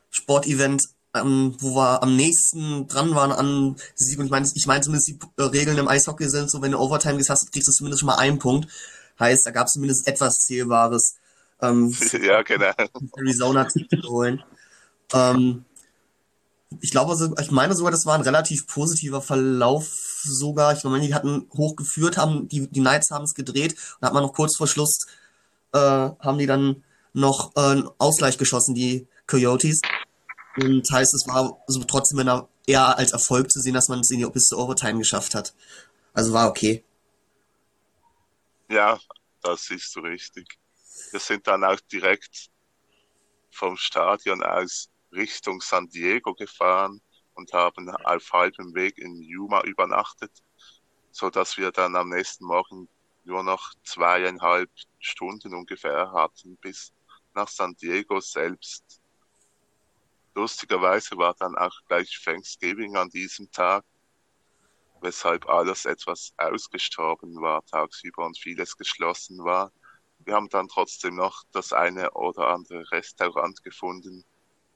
Sportevent, ähm, wo wir am nächsten dran waren an Sieg. Und ich meine, ich meine zumindest die Regeln im Eishockey sind so, wenn du Overtime gehst, hast, kriegst du zumindest schon mal einen Punkt. Heißt, da gab es zumindest etwas Zählbares, ähm, ja, genau. Arizona zu holen. Ähm, ich glaube, also, ich meine sogar, das war ein relativ positiver Verlauf sogar. Ich meine, die hatten hochgeführt, haben die, die Knights haben es gedreht und hat man noch kurz vor Schluss äh, haben die dann noch äh, einen Ausgleich geschossen, die Coyotes. Und heißt, es war so trotzdem in einer, eher als Erfolg zu sehen, dass man es in die bis zur Overtime geschafft hat. Also war okay. Ja, das siehst du richtig. Wir sind dann auch direkt vom Stadion aus Richtung San Diego gefahren und haben auf halbem Weg in Yuma übernachtet, so dass wir dann am nächsten Morgen nur noch zweieinhalb Stunden ungefähr hatten bis nach San Diego selbst. Lustigerweise war dann auch gleich Thanksgiving an diesem Tag, weshalb alles etwas ausgestorben war tagsüber und vieles geschlossen war. Wir haben dann trotzdem noch das eine oder andere Restaurant gefunden,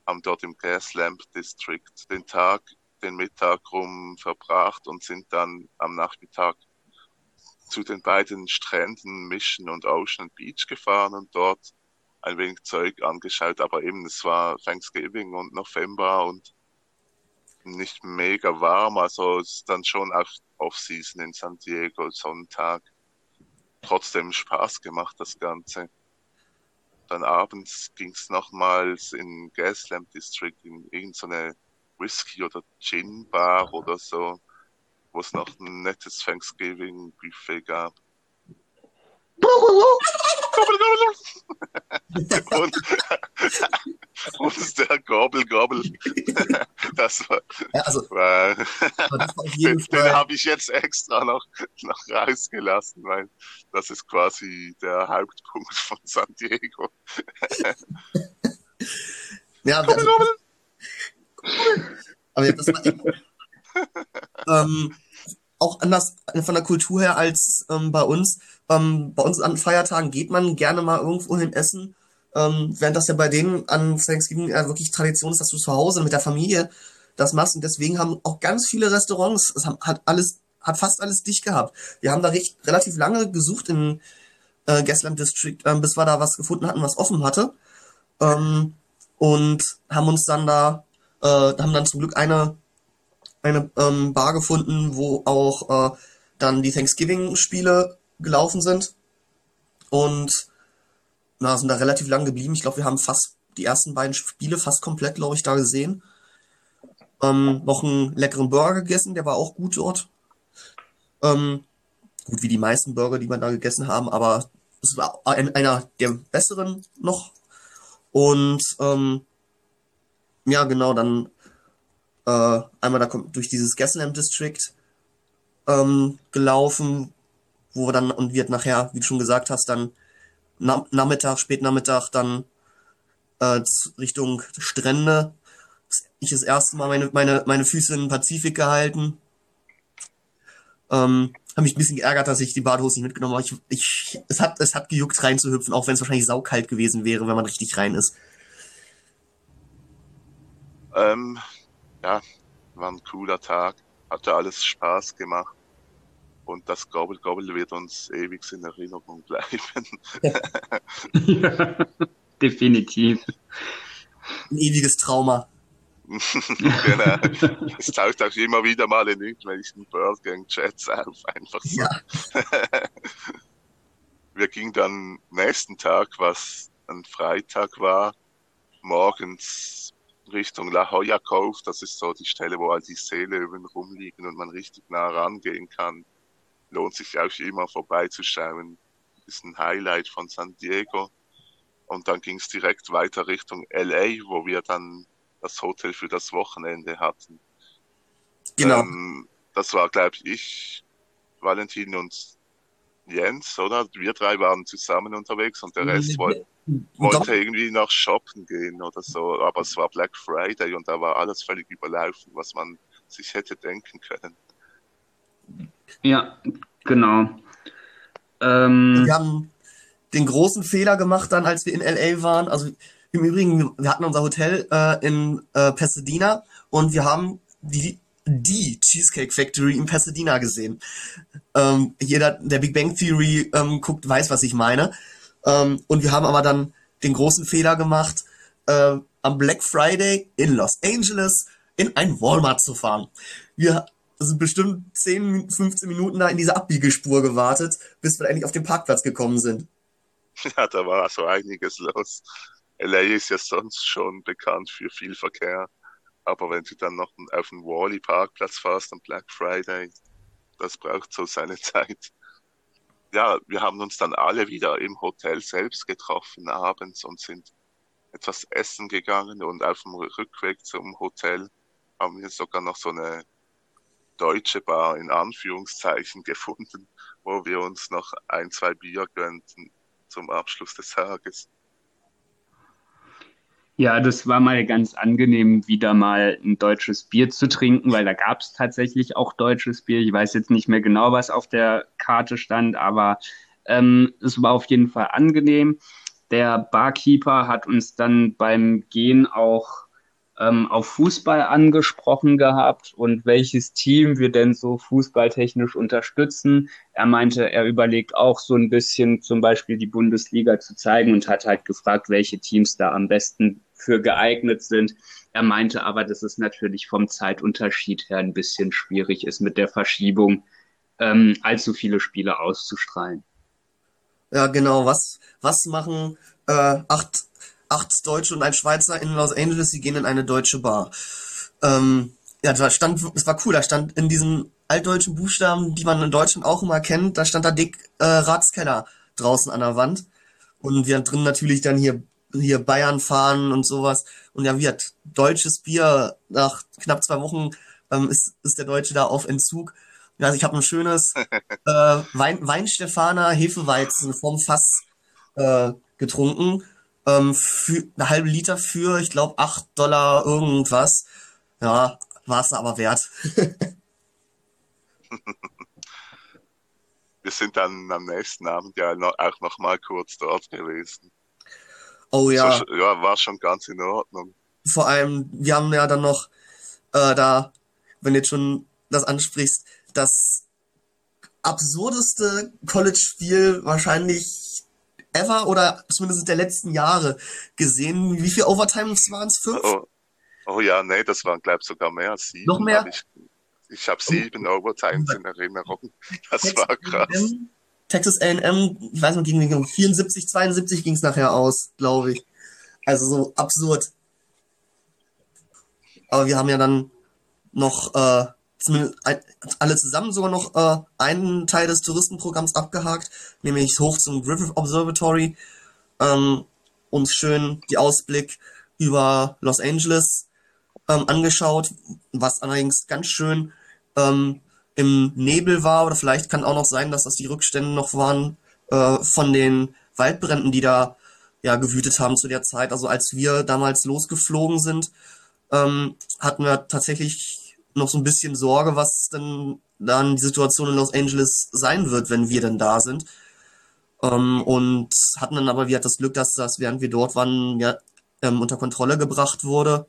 haben dort im Gaslamp District den Tag, den Mittag rum verbracht und sind dann am Nachmittag zu den beiden Stränden Mission und Ocean Beach gefahren und dort ein wenig Zeug angeschaut, aber eben es war Thanksgiving und November und nicht mega warm, also es ist dann schon auch Off-Season in San Diego, Sonntag. Trotzdem Spaß gemacht, das Ganze. Dann abends ging es nochmals in Gaslamp District in irgendeine Whisky- oder Gin-Bar oder so, wo es noch ein nettes Thanksgiving-Buffet gab. Und, und der Gobel Gobel, das war, Ja, also, war das war den, den habe ich jetzt extra noch, noch rausgelassen, weil das ist quasi der Hauptpunkt von San Diego. Ja, also, aber ja, das war echt, ähm, auch anders von der Kultur her als ähm, bei uns. Ähm, bei uns an Feiertagen geht man gerne mal irgendwo hin essen, ähm, während das ja bei denen an Thanksgiving ja wirklich Tradition ist, dass du zu Hause mit der Familie das machst. Und deswegen haben auch ganz viele Restaurants, es hat alles, hat fast alles dicht gehabt. Wir haben da recht, relativ lange gesucht in äh, Gaslamp District, ähm, bis wir da was gefunden hatten, was offen hatte. Ähm, und haben uns dann da, äh, haben dann zum Glück eine, eine ähm, Bar gefunden, wo auch äh, dann die Thanksgiving-Spiele gelaufen sind. Und na, sind da relativ lang geblieben. Ich glaube, wir haben fast die ersten beiden Spiele fast komplett, glaube ich, da gesehen. Ähm, noch einen leckeren Burger gegessen, der war auch gut dort. Ähm, gut wie die meisten Burger, die wir da gegessen haben, aber es war ein, einer der besseren noch. Und ähm, ja, genau, dann äh, einmal da kommt durch dieses Gaslamp District ähm, gelaufen, wo wir dann und wird nachher, wie du schon gesagt hast, dann na, Nachmittag, Spätnachmittag dann äh, Richtung Strände. Ich das erste Mal meine, meine, meine Füße in den Pazifik gehalten. Ähm, habe mich ein bisschen geärgert, dass ich die Badehose nicht mitgenommen habe. Ich, ich, es, hat, es hat gejuckt reinzuhüpfen, auch wenn es wahrscheinlich saukalt gewesen wäre, wenn man richtig rein ist. Ähm, ja, war ein cooler Tag, hatte alles Spaß gemacht. Und das Gobel Gobel wird uns ewig in Erinnerung bleiben. Ja, definitiv. Ein ewiges Trauma. genau. Es taucht auch immer wieder mal in irgendwelchen Burger-Chats auf, einfach so. Ja. Wir gingen dann nächsten Tag, was ein Freitag war, morgens Richtung La Jolla Cove. Das ist so die Stelle, wo all die Seelöwen rumliegen und man richtig nah rangehen kann. Lohnt sich auch immer vorbeizuschauen. Ist ein Highlight von San Diego. Und dann ging es direkt weiter Richtung LA, wo wir dann das Hotel für das Wochenende hatten. Genau. Ähm, das war, glaube ich, Valentin und Jens, oder? Wir drei waren zusammen unterwegs und der Rest woll Doch, wollte irgendwie nach shoppen gehen oder so. Aber es war Black Friday und da war alles völlig überlaufen, was man sich hätte denken können. Ja, genau. Ähm, wir haben den großen Fehler gemacht dann, als wir in LA waren. Also im Übrigen, wir hatten unser Hotel äh, in äh, Pasadena und wir haben die, die Cheesecake Factory in Pasadena gesehen. Ähm, jeder, der Big Bang Theory ähm, guckt, weiß, was ich meine. Ähm, und wir haben aber dann den großen Fehler gemacht, äh, am Black Friday in Los Angeles in ein Walmart zu fahren. Wir sind bestimmt 10, 15 Minuten da in diese Abbiegespur gewartet, bis wir endlich auf den Parkplatz gekommen sind. Ja, da war so einiges los. LA ist ja sonst schon bekannt für viel Verkehr. Aber wenn du dann noch auf den Wally Parkplatz fährst am Black Friday, das braucht so seine Zeit. Ja, wir haben uns dann alle wieder im Hotel selbst getroffen abends und sind etwas essen gegangen und auf dem Rückweg zum Hotel haben wir sogar noch so eine deutsche Bar in Anführungszeichen gefunden, wo wir uns noch ein, zwei Bier gönnten zum Abschluss des Tages. Ja, das war mal ganz angenehm, wieder mal ein deutsches Bier zu trinken, weil da gab es tatsächlich auch deutsches Bier. Ich weiß jetzt nicht mehr genau, was auf der Karte stand, aber ähm, es war auf jeden Fall angenehm. Der Barkeeper hat uns dann beim Gehen auch ähm, auf Fußball angesprochen gehabt und welches Team wir denn so fußballtechnisch unterstützen. Er meinte, er überlegt auch so ein bisschen zum Beispiel die Bundesliga zu zeigen und hat halt gefragt, welche Teams da am besten für geeignet sind. Er meinte aber, dass es natürlich vom Zeitunterschied her ein bisschen schwierig ist mit der Verschiebung, ähm, allzu viele Spiele auszustrahlen. Ja, genau. Was, was machen äh, acht, acht Deutsche und ein Schweizer in Los Angeles? Sie gehen in eine deutsche Bar. Ähm, ja, da stand, es war cool, da stand in diesen altdeutschen Buchstaben, die man in Deutschland auch immer kennt, da stand da dick äh, Ratskeller draußen an der Wand. Und wir drin natürlich dann hier hier Bayern fahren und sowas. Und ja, wie hat deutsches Bier nach knapp zwei Wochen ähm, ist, ist der Deutsche da auf Entzug. Also ich habe ein schönes äh, Wein, Weinstefaner Hefeweizen vom Fass äh, getrunken. Ähm, für eine halbe Liter für, ich glaube, acht Dollar irgendwas. Ja, war es aber wert. Wir sind dann am nächsten Abend ja noch, auch noch mal kurz dort gewesen. Oh ja. So, ja, war schon ganz in Ordnung. Vor allem, wir haben ja dann noch äh, da, wenn du jetzt schon das ansprichst, das absurdeste College-Spiel wahrscheinlich ever oder zumindest der letzten Jahre gesehen. Wie viel Overtimes waren es? Fünf? Oh, oh ja, nee, das waren, glaube ich, sogar mehr als sieben. Noch mehr? Ich, ich habe sieben Overtimes in Erinnerung. Das war krass. Texas A&M, ich weiß nicht, gegen wen, 74, 72 ging es nachher aus, glaube ich. Also so absurd. Aber wir haben ja dann noch äh, alle zusammen sogar noch äh, einen Teil des Touristenprogramms abgehakt, nämlich hoch zum Griffith Observatory, ähm, uns schön die Ausblick über Los Angeles ähm, angeschaut, was allerdings ganz schön ähm, im Nebel war, oder vielleicht kann auch noch sein, dass das die Rückstände noch waren äh, von den Waldbränden, die da ja gewütet haben zu der Zeit. Also als wir damals losgeflogen sind, ähm, hatten wir tatsächlich noch so ein bisschen Sorge, was denn dann die Situation in Los Angeles sein wird, wenn wir denn da sind. Ähm, und hatten dann aber wieder das Glück, dass das, während wir dort waren, ja, ähm, unter Kontrolle gebracht wurde.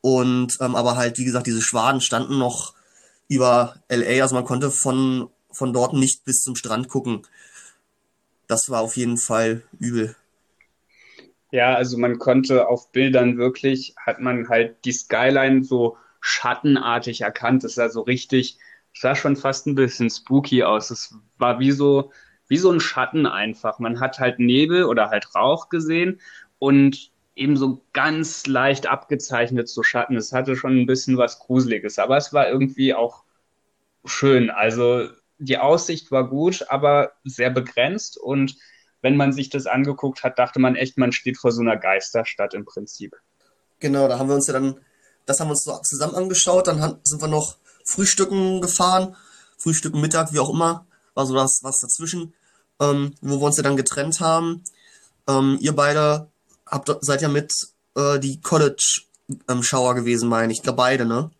Und ähm, aber halt, wie gesagt, diese Schwaden standen noch über LA, also man konnte von, von dort nicht bis zum Strand gucken. Das war auf jeden Fall übel. Ja, also man konnte auf Bildern wirklich, hat man halt die Skyline so schattenartig erkannt. Das sah so richtig, sah schon fast ein bisschen spooky aus. Es war wie so, wie so ein Schatten einfach. Man hat halt Nebel oder halt Rauch gesehen und eben so ganz leicht abgezeichnet so Schatten. Es hatte schon ein bisschen was Gruseliges, aber es war irgendwie auch schön. Also die Aussicht war gut, aber sehr begrenzt und wenn man sich das angeguckt hat, dachte man echt, man steht vor so einer Geisterstadt im Prinzip. Genau, da haben wir uns ja dann, das haben wir uns so zusammen angeschaut, dann sind wir noch Frühstücken gefahren, Frühstücken, Mittag, wie auch immer, war so das was dazwischen, ähm, wo wir uns ja dann getrennt haben. Ähm, ihr beide habt, seid ja mit äh, die College-Schauer gewesen, meine ich. Ich glaube beide, ne?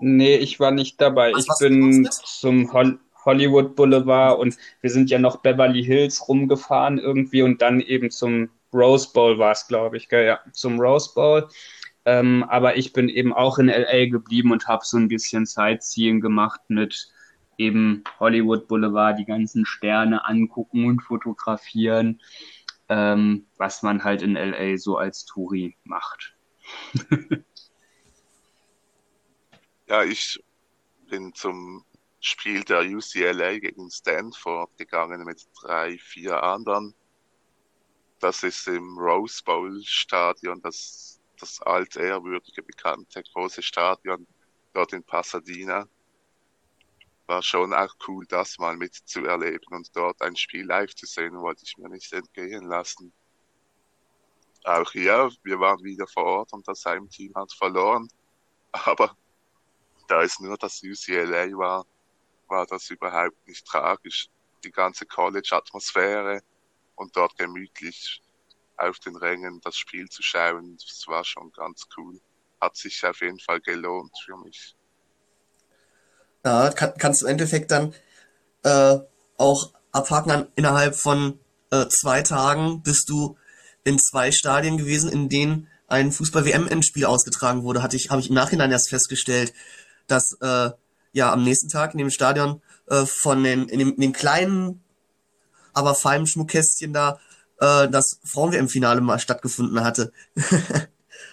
Nee, ich war nicht dabei. Was ich du bin mit? zum Hol Hollywood Boulevard und wir sind ja noch Beverly Hills rumgefahren irgendwie und dann eben zum Rose Bowl war es, glaube ich, gell? Ja, zum Rose Bowl. Ähm, aber ich bin eben auch in LA geblieben und habe so ein bisschen Sightseeing gemacht mit eben Hollywood Boulevard, die ganzen Sterne angucken und fotografieren, ähm, was man halt in LA so als Touri macht. Ja, ich bin zum Spiel der UCLA gegen Stanford gegangen mit drei, vier anderen. Das ist im Rose Bowl Stadion, das, das altehrwürdige, bekannte, große Stadion dort in Pasadena. War schon auch cool, das mal mitzuerleben und dort ein Spiel live zu sehen, wollte ich mir nicht entgehen lassen. Auch hier, wir waren wieder vor Ort und das Heimteam hat verloren. Aber da es nur das UCLA war, war das überhaupt nicht tragisch. Die ganze College-Atmosphäre und dort gemütlich auf den Rängen das Spiel zu schauen, das war schon ganz cool. Hat sich auf jeden Fall gelohnt für mich. Ja, kann, kannst du im Endeffekt dann äh, auch abhaken an, innerhalb von äh, zwei Tagen bist du in zwei Stadien gewesen, in denen ein Fußball-WM-Endspiel ausgetragen wurde. Hatte ich, habe ich im Nachhinein erst festgestellt, dass äh, ja am nächsten Tag in dem Stadion äh, von den, in dem, in dem kleinen, aber feinen Schmuckkästchen da äh, das Frauen-WM-Finale mal stattgefunden hatte.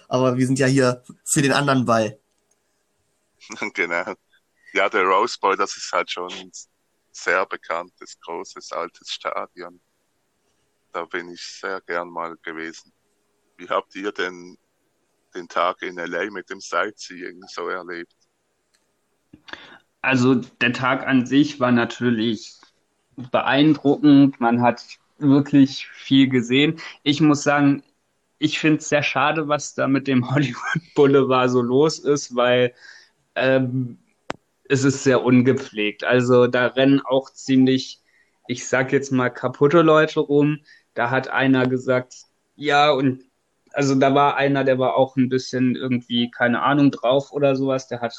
aber wir sind ja hier für den anderen Ball. genau. Ja, der Rose Bowl, das ist halt schon ein sehr bekanntes, großes, altes Stadion. Da bin ich sehr gern mal gewesen. Wie habt ihr denn den Tag in LA mit dem Sightseeing so erlebt? Also der Tag an sich war natürlich beeindruckend. Man hat wirklich viel gesehen. Ich muss sagen, ich finde es sehr schade, was da mit dem Hollywood Boulevard so los ist, weil ähm, es ist sehr ungepflegt. Also da rennen auch ziemlich, ich sag jetzt mal, kaputte Leute rum. Da hat einer gesagt, ja, und also da war einer, der war auch ein bisschen irgendwie, keine Ahnung, drauf oder sowas. Der hat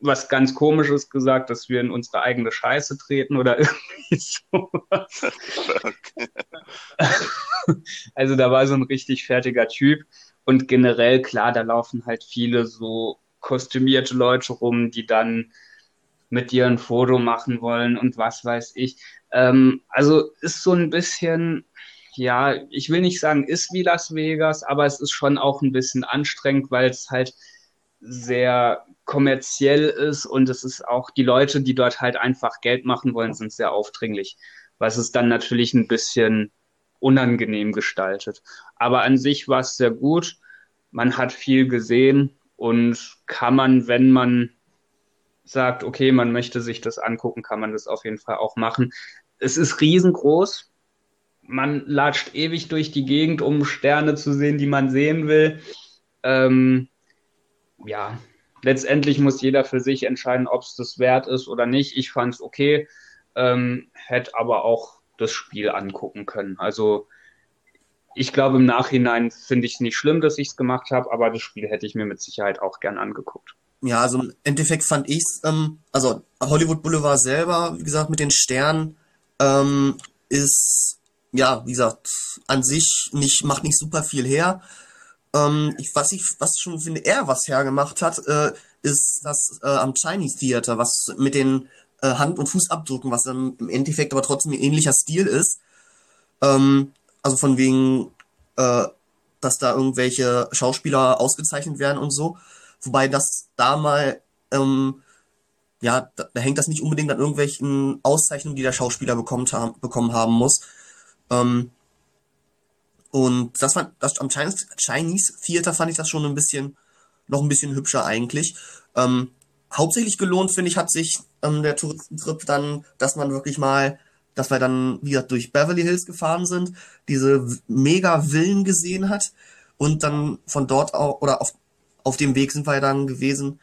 was ganz Komisches gesagt, dass wir in unsere eigene Scheiße treten oder irgendwie sowas. also da war so ein richtig fertiger Typ. Und generell, klar, da laufen halt viele so kostümierte Leute rum, die dann mit dir ein Foto machen wollen und was weiß ich. Ähm, also ist so ein bisschen, ja, ich will nicht sagen, ist wie Las Vegas, aber es ist schon auch ein bisschen anstrengend, weil es halt sehr kommerziell ist und es ist auch die Leute, die dort halt einfach Geld machen wollen, sind sehr aufdringlich, was es dann natürlich ein bisschen unangenehm gestaltet. Aber an sich war es sehr gut. Man hat viel gesehen und kann man, wenn man sagt, okay, man möchte sich das angucken, kann man das auf jeden Fall auch machen. Es ist riesengroß. Man latscht ewig durch die Gegend, um Sterne zu sehen, die man sehen will. Ähm, ja, letztendlich muss jeder für sich entscheiden, ob es das wert ist oder nicht. Ich fand es okay, ähm, hätte aber auch das Spiel angucken können. Also ich glaube, im Nachhinein finde ich es nicht schlimm, dass ich es gemacht habe, aber das Spiel hätte ich mir mit Sicherheit auch gern angeguckt. Ja, also im Endeffekt fand ich's, ähm, also Hollywood Boulevard selber, wie gesagt, mit den Sternen, ähm, ist, ja, wie gesagt, an sich nicht, macht nicht super viel her. Ähm, ich, was ich, was schon finde, er was hergemacht hat, äh, ist das äh, am Chinese Theater, was mit den äh, Hand- und Fußabdrücken, was dann im Endeffekt aber trotzdem ein ähnlicher Stil ist. Ähm, also von wegen äh, dass da irgendwelche Schauspieler ausgezeichnet werden und so. Wobei das da mal, ähm, ja, da, da hängt das nicht unbedingt an irgendwelchen Auszeichnungen, die der Schauspieler bekommt haben, bekommen haben muss. Ähm, und das fand, das am Chinese, Chinese Theater fand ich das schon ein bisschen, noch ein bisschen hübscher eigentlich. Ähm, hauptsächlich gelohnt, finde ich, hat sich ähm, der Touristentrip dann, dass man wirklich mal, dass wir dann wieder durch Beverly Hills gefahren sind, diese mega Villen gesehen hat und dann von dort auch, oder auf, auf dem Weg sind wir dann gewesen,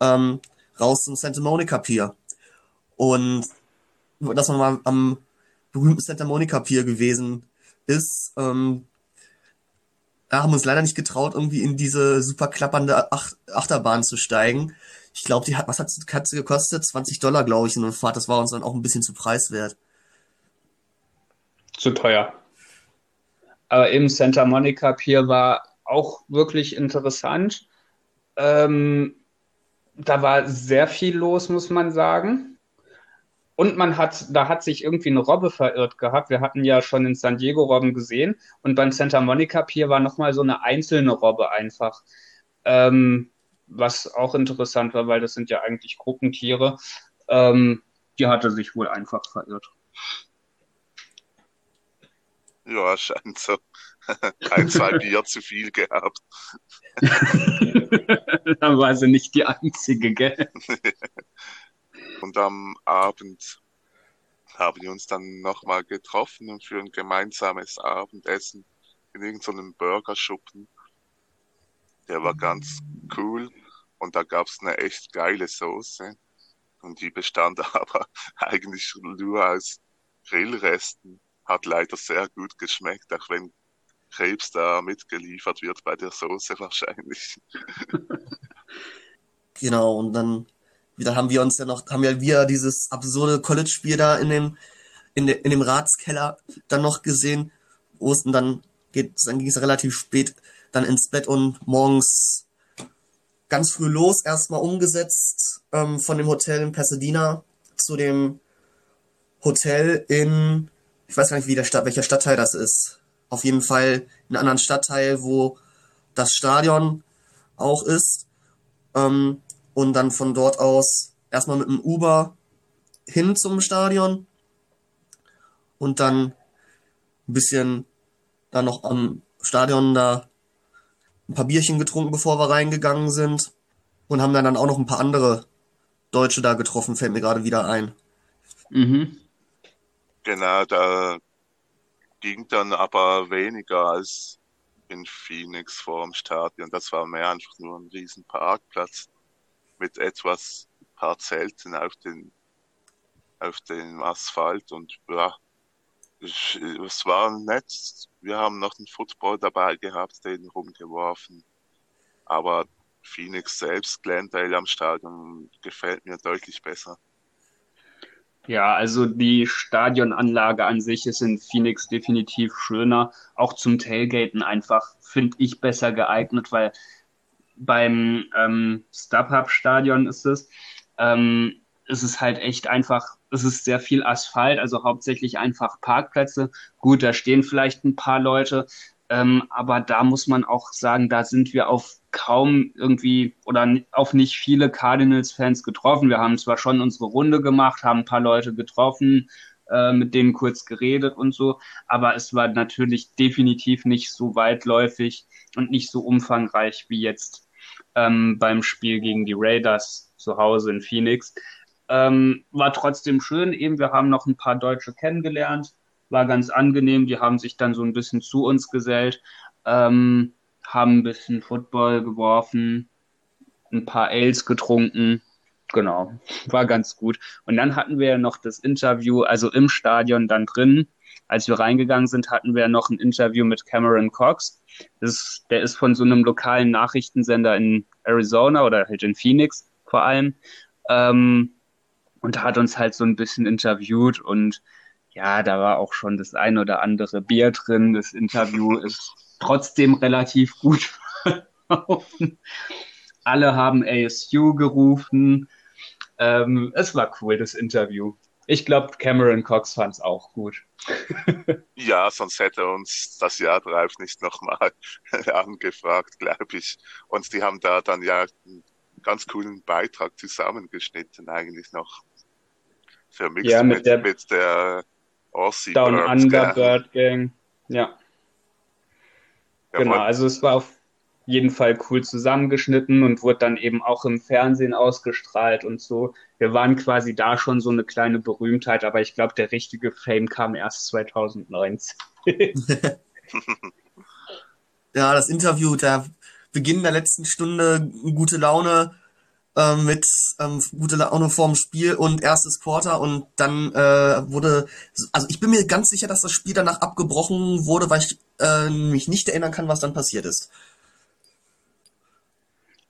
ähm, raus zum Santa Monica Pier. Und dass man mal am berühmten Santa Monica Pier gewesen ist, ähm, da haben wir uns leider nicht getraut, irgendwie in diese super klappernde Ach Achterbahn zu steigen. Ich glaube, die hat, was hat, hat sie gekostet? 20 Dollar, glaube ich, in der Fahrt. Das war uns dann auch ein bisschen zu preiswert. Zu teuer. Aber im Santa Monica Pier war auch wirklich interessant. Ähm, da war sehr viel los, muss man sagen. Und man hat, da hat sich irgendwie eine Robbe verirrt gehabt. Wir hatten ja schon in San Diego Robben gesehen und beim Santa Monica Pier war nochmal so eine einzelne Robbe einfach. Ähm, was auch interessant war, weil das sind ja eigentlich Gruppentiere. Ähm, die hatte sich wohl einfach verirrt. Ja, scheint so. Ein, zwei Bier zu viel gehabt. Dann war sie nicht die einzige, gell? Und am Abend haben wir uns dann nochmal getroffen für ein gemeinsames Abendessen in irgendeinem Burgerschuppen. Der war ganz cool und da gab's eine echt geile Soße. Und die bestand aber eigentlich nur aus Grillresten. Hat leider sehr gut geschmeckt, auch wenn Krebs da mitgeliefert wird bei der Soße wahrscheinlich. genau, und dann wieder haben wir uns ja noch, haben ja wir dieses absurde College-Spiel da in dem, in, de, in dem Ratskeller dann noch gesehen, wo es dann geht, dann ging es relativ spät dann ins Bett und morgens ganz früh los, erstmal umgesetzt ähm, von dem Hotel in Pasadena zu dem Hotel in, ich weiß gar nicht, wie der Stadt, welcher Stadtteil das ist auf jeden Fall in einem anderen Stadtteil, wo das Stadion auch ist. Ähm, und dann von dort aus erstmal mit dem Uber hin zum Stadion und dann ein bisschen da noch am Stadion da ein paar Bierchen getrunken, bevor wir reingegangen sind und haben dann, dann auch noch ein paar andere Deutsche da getroffen, fällt mir gerade wieder ein. Mhm. Genau, da ging dann aber weniger als in Phoenix vor dem Stadion. Das war mehr einfach nur ein riesen Parkplatz mit etwas paar Zelten auf den auf dem Asphalt und ja, es war nett. Wir haben noch einen Football dabei gehabt, den rumgeworfen. Aber Phoenix selbst, Glendale am Stadion, gefällt mir deutlich besser. Ja, also die Stadionanlage an sich ist in Phoenix definitiv schöner. Auch zum Tailgaten einfach, finde ich, besser geeignet, weil beim ähm, StubHub-Stadion ist es, ähm, ist es halt echt einfach, es ist sehr viel Asphalt, also hauptsächlich einfach Parkplätze. Gut, da stehen vielleicht ein paar Leute, ähm, aber da muss man auch sagen, da sind wir auf kaum irgendwie oder auf nicht viele Cardinals-Fans getroffen. Wir haben zwar schon unsere Runde gemacht, haben ein paar Leute getroffen, äh, mit denen kurz geredet und so, aber es war natürlich definitiv nicht so weitläufig und nicht so umfangreich wie jetzt ähm, beim Spiel gegen die Raiders zu Hause in Phoenix. Ähm, war trotzdem schön, eben wir haben noch ein paar Deutsche kennengelernt, war ganz angenehm, die haben sich dann so ein bisschen zu uns gesellt. Ähm, haben ein bisschen Football geworfen, ein paar Ales getrunken. Genau, war ganz gut. Und dann hatten wir noch das Interview, also im Stadion dann drin. Als wir reingegangen sind, hatten wir noch ein Interview mit Cameron Cox. Das, der ist von so einem lokalen Nachrichtensender in Arizona oder halt in Phoenix vor allem. Ähm, und hat uns halt so ein bisschen interviewt und ja, da war auch schon das ein oder andere Bier drin. Das Interview ist trotzdem relativ gut verlaufen. Alle haben ASU gerufen. Ähm, es war cool, das Interview. ich glaube, Cameron Cox fand es auch gut. ja, sonst hätte uns das Jahr drauf nicht nochmal angefragt, glaube ich. Und die haben da dann ja einen ganz coolen Beitrag zusammengeschnitten, eigentlich noch. Vermixt Ja, mit mit, der- mit der Aussie Down Birds Under Gang. Bird Gang. Ja, Ja, genau. voll- Also es war auf jeden Fall cool zusammengeschnitten und wurde dann eben auch im Fernsehen ausgestrahlt und so. Wir waren quasi da schon so eine kleine Berühmtheit, aber ich glaube, der richtige Fame kam erst 2019. Ja, das Interview, der Beginn der letzten Stunde, gute Laune ähm, mit ähm, gute Laune vorm Spiel und erstes Quarter und dann äh, wurde, also ich bin mir ganz sicher, dass das Spiel danach abgebrochen wurde, weil ich äh, mich nicht erinnern kann, was dann passiert ist.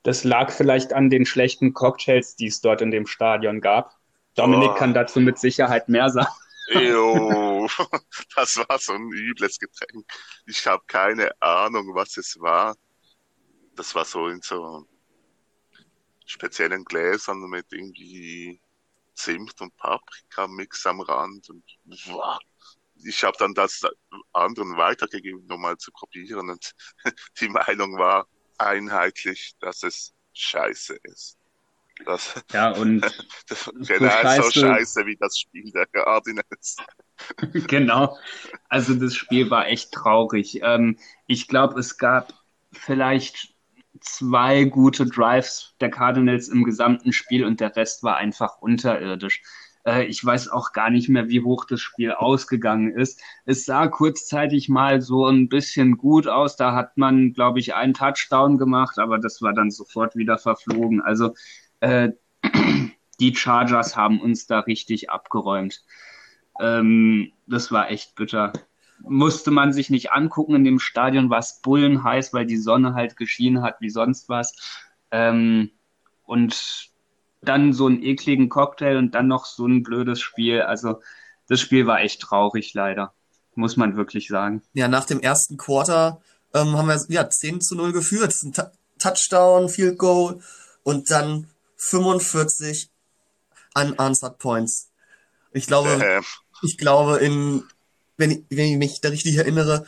Das lag vielleicht an den schlechten Cocktails, die es dort in dem Stadion gab. Dominik Oh. kann dazu mit Sicherheit mehr sagen. Ew, das war so ein übles Getränk. Ich habe keine Ahnung, was es war. Das war so in so speziellen Gläsern mit irgendwie Zimt und Paprika-Mix am Rand. Und boah, ich habe dann das anderen weitergegeben, um mal zu probieren. Und die Meinung war einheitlich, dass es scheiße ist. Das, Ja, und das So genau so scheiße- scheiße wie das Spiel der Cardinals. Genau. Also das Spiel war echt traurig. Ähm, ich glaube, es gab vielleicht zwei gute Drives der Cardinals im gesamten Spiel und der Rest war einfach unterirdisch. Äh, ich weiß auch gar nicht mehr, wie hoch das Spiel ausgegangen ist. Es sah kurzzeitig mal so ein bisschen gut aus. Da hat man, glaube ich, einen Touchdown gemacht, aber das war dann sofort wieder verflogen. Also äh, die Chargers haben uns da richtig abgeräumt. Ähm, das war echt bitter. Musste man sich nicht angucken. In dem Stadion war es bullenheiß, weil die Sonne halt geschienen hat wie sonst was. Ähm, und dann so einen ekligen Cocktail und dann noch so ein blödes Spiel. Also das Spiel war echt traurig, leider. Muss man wirklich sagen. Ja, nach dem ersten Quarter ähm, haben wir ja 10 zu 0 geführt. Ein Touchdown, Field Goal und dann 45 unanswered Points. Ich glaube, Ähm, ich glaube, in, wenn ich, wenn ich mich da richtig erinnere,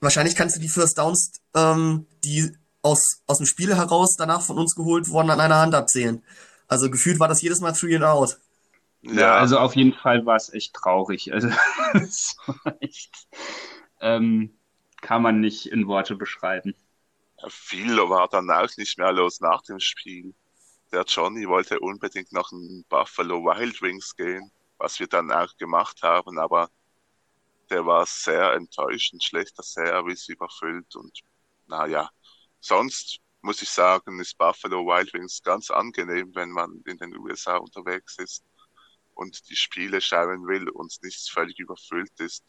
wahrscheinlich kannst du die First Downs, ähm, die aus, aus dem Spiel heraus danach von uns geholt wurden, an einer Hand abzählen. Also gefühlt war das jedes Mal Three and Out. ja, also auf jeden Fall war es echt traurig. Also war echt, ähm, kann man nicht in Worte beschreiben. viel war dann auch nicht mehr los nach dem Spiel. Der Johnny wollte unbedingt nach den Buffalo Wild Wings gehen, was wir dann auch gemacht haben, aber der war sehr enttäuschend, schlechter Service, überfüllt und naja, sonst muss ich sagen, ist Buffalo Wild Wings ganz angenehm, wenn man in den USA unterwegs ist und die Spiele schauen will und nicht völlig überfüllt ist,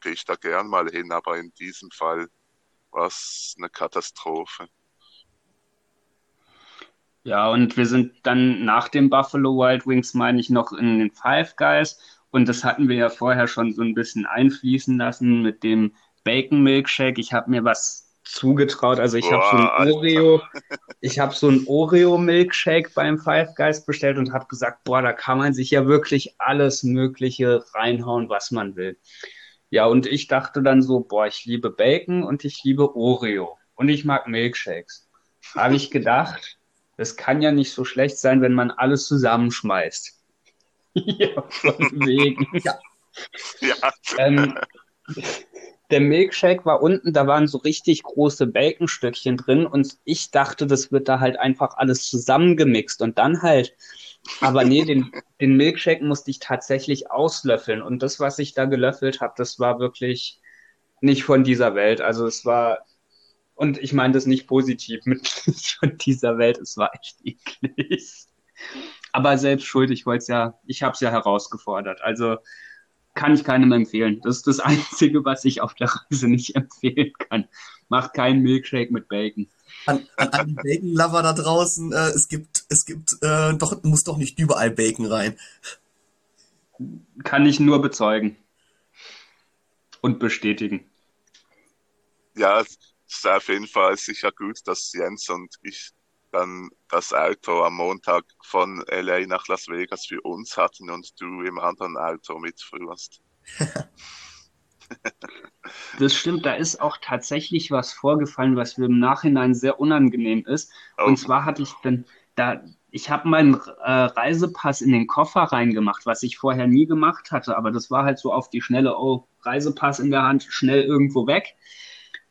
gehe ich da gern mal hin, aber in diesem Fall war es eine Katastrophe. Ja, und wir sind dann nach dem Buffalo Wild Wings, meine ich, noch in den Five Guys. Und das hatten wir ja vorher schon so ein bisschen einfließen lassen mit dem Bacon Milkshake. Ich habe mir was zugetraut. Also ich habe so ein. Oreo, ich habe so ein Oreo Milkshake beim Five Guys bestellt und habe gesagt, boah, da kann man sich ja wirklich alles Mögliche reinhauen, was man will. Ja, und ich dachte dann so, boah, ich liebe Bacon und ich liebe Oreo und ich mag Milkshakes. Habe ich gedacht, das kann ja nicht so schlecht sein, wenn man alles zusammenschmeißt. ja, von wegen. Ja, Ähm, der Milkshake war unten, da waren so richtig große Baconstückchen drin und ich dachte, das wird da halt einfach alles zusammengemixt und dann halt. Aber nee, den, den Milkshake musste ich tatsächlich auslöffeln und das, was ich da gelöffelt habe, das war wirklich nicht von dieser Welt. Also es war, und ich meine das nicht positiv mit nicht von dieser Welt, es war echt eklig. Aber selbst schuld, ich wollte es ja, ich habe es ja herausgefordert. Also kann ich keinem empfehlen. Das ist das Einzige, was ich auf der Reise nicht empfehlen kann. Macht keinen Milkshake mit Bacon. An, an, an die Bacon-Lover da draußen, äh, es gibt, es gibt, äh, doch, muss doch nicht überall Bacon rein. Kann ich nur bezeugen. Und bestätigen. ja, es ist auf jeden Fall sicher gut, dass Jens und ich dann das Auto am Montag von LA nach Las Vegas für uns hatten und du im anderen Auto mitfuhrst. Das stimmt, da ist auch tatsächlich was vorgefallen, was mir im Nachhinein sehr unangenehm ist. Oh. Und zwar hatte ich dann da, ich habe meinen äh, Reisepass in den Koffer reingemacht, was ich vorher nie gemacht hatte, aber das war halt so auf die Schnelle, oh, Reisepass in der Hand, schnell irgendwo weg.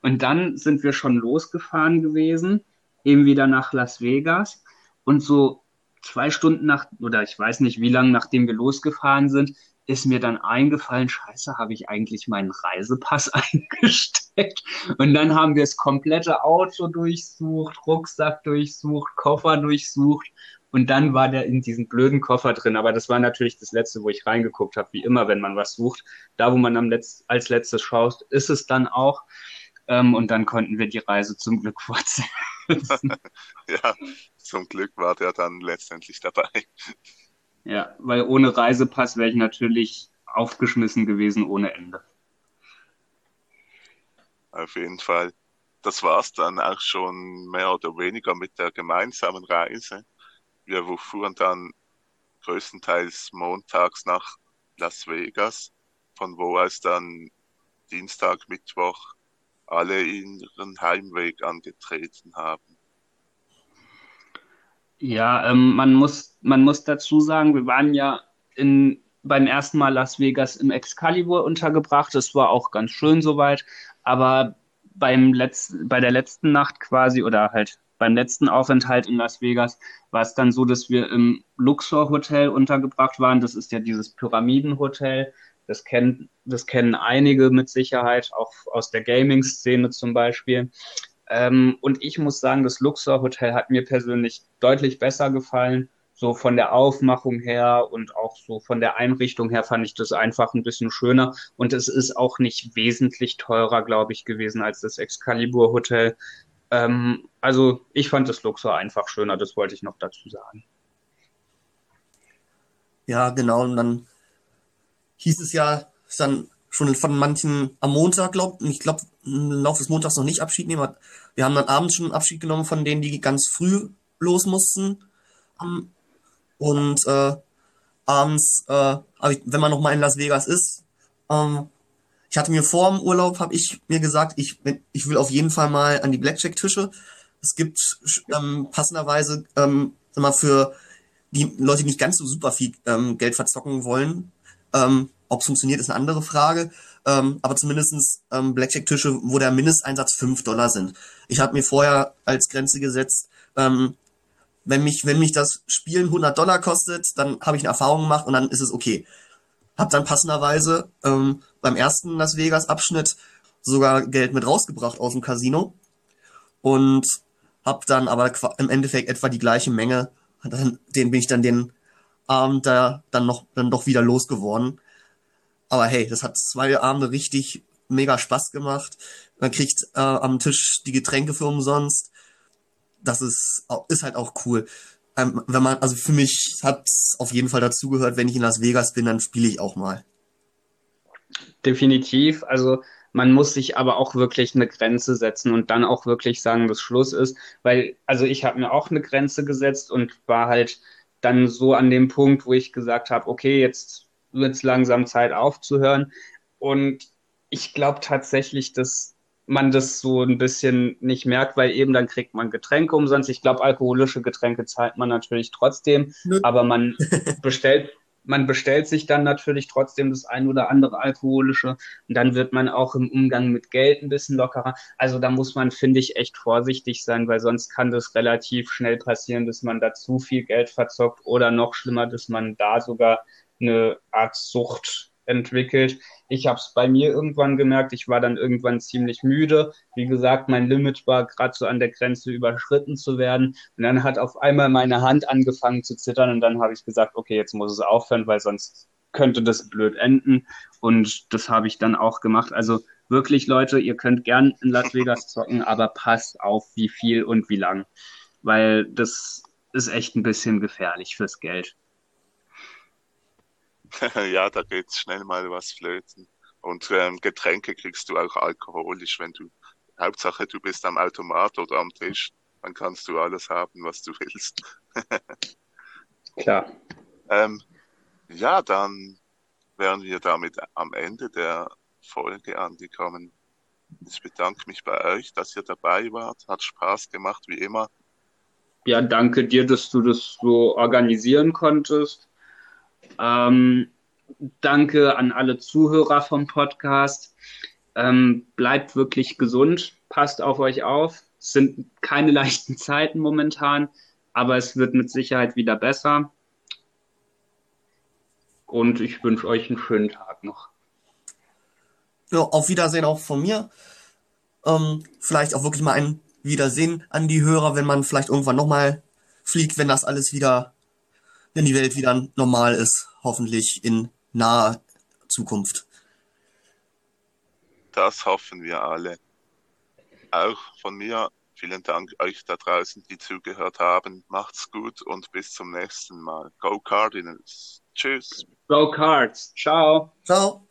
Und dann sind wir schon losgefahren gewesen, eben wieder nach Las Vegas. Und so zwei Stunden nach, oder ich weiß nicht wie lange, nachdem wir losgefahren sind, ist mir dann eingefallen, scheiße, habe ich eigentlich meinen Reisepass eingesteckt? Und dann haben wir das komplette Auto durchsucht, Rucksack durchsucht, Koffer durchsucht. Und dann war der in diesem blöden Koffer drin. Aber das war natürlich das Letzte, wo ich reingeguckt habe, wie immer, wenn man was sucht. Da, wo man am Letz als letztes schaut, ist es dann auch. Ähm, und dann konnten wir die Reise zum Glück fortsetzen. ja, zum Glück war der dann letztendlich dabei. Ja, weil ohne Reisepass wäre ich natürlich aufgeschmissen gewesen ohne Ende. Auf jeden Fall. Das war's dann auch schon mehr oder weniger mit der gemeinsamen Reise. Wir fuhren dann größtenteils montags nach Las Vegas, von wo aus dann Dienstag, Mittwoch alle ihren Heimweg angetreten haben. Ja, ähm, man muss, man muss dazu sagen, wir waren ja in, beim ersten Mal Las Vegas im Excalibur untergebracht. Das war auch ganz schön soweit. Aber beim Letz-, bei der letzten Nacht quasi oder halt beim letzten Aufenthalt in Las Vegas war es dann so, dass wir im Luxor Hotel untergebracht waren. Das ist ja dieses Pyramidenhotel. Das kennen, das kennen einige mit Sicherheit, auch aus der Gaming-Szene zum Beispiel. Ähm, und ich muss sagen, das Luxor Hotel hat mir persönlich deutlich besser gefallen. So von der Aufmachung her und auch so von der Einrichtung her fand ich das einfach ein bisschen schöner. Und es ist auch nicht wesentlich teurer, glaube ich, gewesen als das Excalibur Hotel. Ähm, also ich fand das Luxor einfach schöner, das wollte ich noch dazu sagen. Ja, genau. Und dann hieß es ja, dann schon von manchen am Montag, glaub, ich glaube, im Laufe des Montags noch nicht Abschied nehmen. Wir haben dann abends schon Abschied genommen von denen, die ganz früh los mussten. Und äh, abends, äh, wenn man noch mal in Las Vegas ist, ähm, ich hatte mir vor dem Urlaub, habe ich mir gesagt, ich, ich will auf jeden Fall mal an die Blackjack-Tische. Es gibt ähm, passenderweise ähm, mal für die Leute, die nicht ganz so super viel ähm, Geld verzocken wollen, ähm, ob es funktioniert, ist eine andere Frage. Ähm, aber zumindestens ähm, Blackjack-Tische, wo der Mindesteinsatz 5 Dollar sind. Ich habe mir vorher als Grenze gesetzt, ähm, wenn mich, wenn mich das Spielen 100 Dollar kostet, dann habe ich eine Erfahrung gemacht und dann ist es okay. Hab dann passenderweise ähm, beim ersten Las Vegas Abschnitt sogar Geld mit rausgebracht aus dem Casino und hab dann aber im Endeffekt etwa die gleiche Menge. Dann, den bin ich dann den Abend da dann noch dann doch wieder losgeworden. Aber hey, das hat zwei Abende richtig mega Spaß gemacht. Man kriegt äh, am Tisch die Getränke für umsonst. Das ist, ist halt auch cool. Ähm, wenn man, also für mich hat auf jeden Fall dazugehört, wenn ich in Las Vegas bin, dann spiele ich auch mal. Definitiv. Also man muss sich aber auch wirklich eine Grenze setzen und dann auch wirklich sagen, dass Schluss ist. Weil, also ich habe mir auch eine Grenze gesetzt und war halt dann so an dem Punkt, wo ich gesagt habe, okay, jetzt wird es langsam Zeit aufzuhören. Und ich glaube tatsächlich, dass man das so ein bisschen nicht merkt, weil eben dann kriegt man Getränke umsonst. Ich glaube, alkoholische Getränke zahlt man natürlich trotzdem, aber man bestellt, man bestellt sich dann natürlich trotzdem das ein oder andere alkoholische und dann wird man auch im Umgang mit Geld ein bisschen lockerer. Also da muss man, finde ich, echt vorsichtig sein, weil sonst kann das relativ schnell passieren, dass man da zu viel Geld verzockt oder noch schlimmer, dass man da sogar eine Art Sucht entwickelt. Ich habe es bei mir irgendwann gemerkt, ich war dann irgendwann ziemlich müde. Wie gesagt, mein Limit war gerade so an der Grenze überschritten zu werden. Und dann hat auf einmal meine Hand angefangen zu zittern und dann habe ich gesagt, okay, jetzt muss es aufhören, weil sonst könnte das blöd enden. Und das habe ich dann auch gemacht. Also wirklich, Leute, ihr könnt gern in Las Vegas zocken, aber passt auf, wie viel und wie lang. Weil das ist echt ein bisschen gefährlich fürs Geld. ja, da geht schnell mal was flöten. Und ähm, Getränke kriegst du auch alkoholisch, wenn du, Hauptsache du bist am Automat oder am Tisch. dann kannst du alles haben, was du willst. Klar. Ähm, ja, dann wären wir damit am Ende der Folge angekommen. Ich bedanke mich bei euch, dass ihr dabei wart. Hat Spaß gemacht, wie immer. Ja, danke dir, dass du das so organisieren konntest. Ähm, danke an alle Zuhörer vom Podcast. Ähm, bleibt wirklich gesund, passt auf euch auf. Es sind keine leichten Zeiten momentan, aber es wird mit Sicherheit wieder besser. Und ich wünsche euch einen schönen Tag noch. Ja, auf Wiedersehen auch von mir. Ähm, vielleicht auch wirklich mal ein Wiedersehen an die Hörer, wenn man vielleicht irgendwann nochmal fliegt, wenn das alles wieder, wenn die Welt wieder normal ist, hoffentlich in naher Zukunft. Das hoffen wir alle. Auch von mir vielen Dank euch da draußen, die zugehört haben. Macht's gut und bis zum nächsten Mal. Go Cardinals. Tschüss. Go Cards. Ciao. Ciao.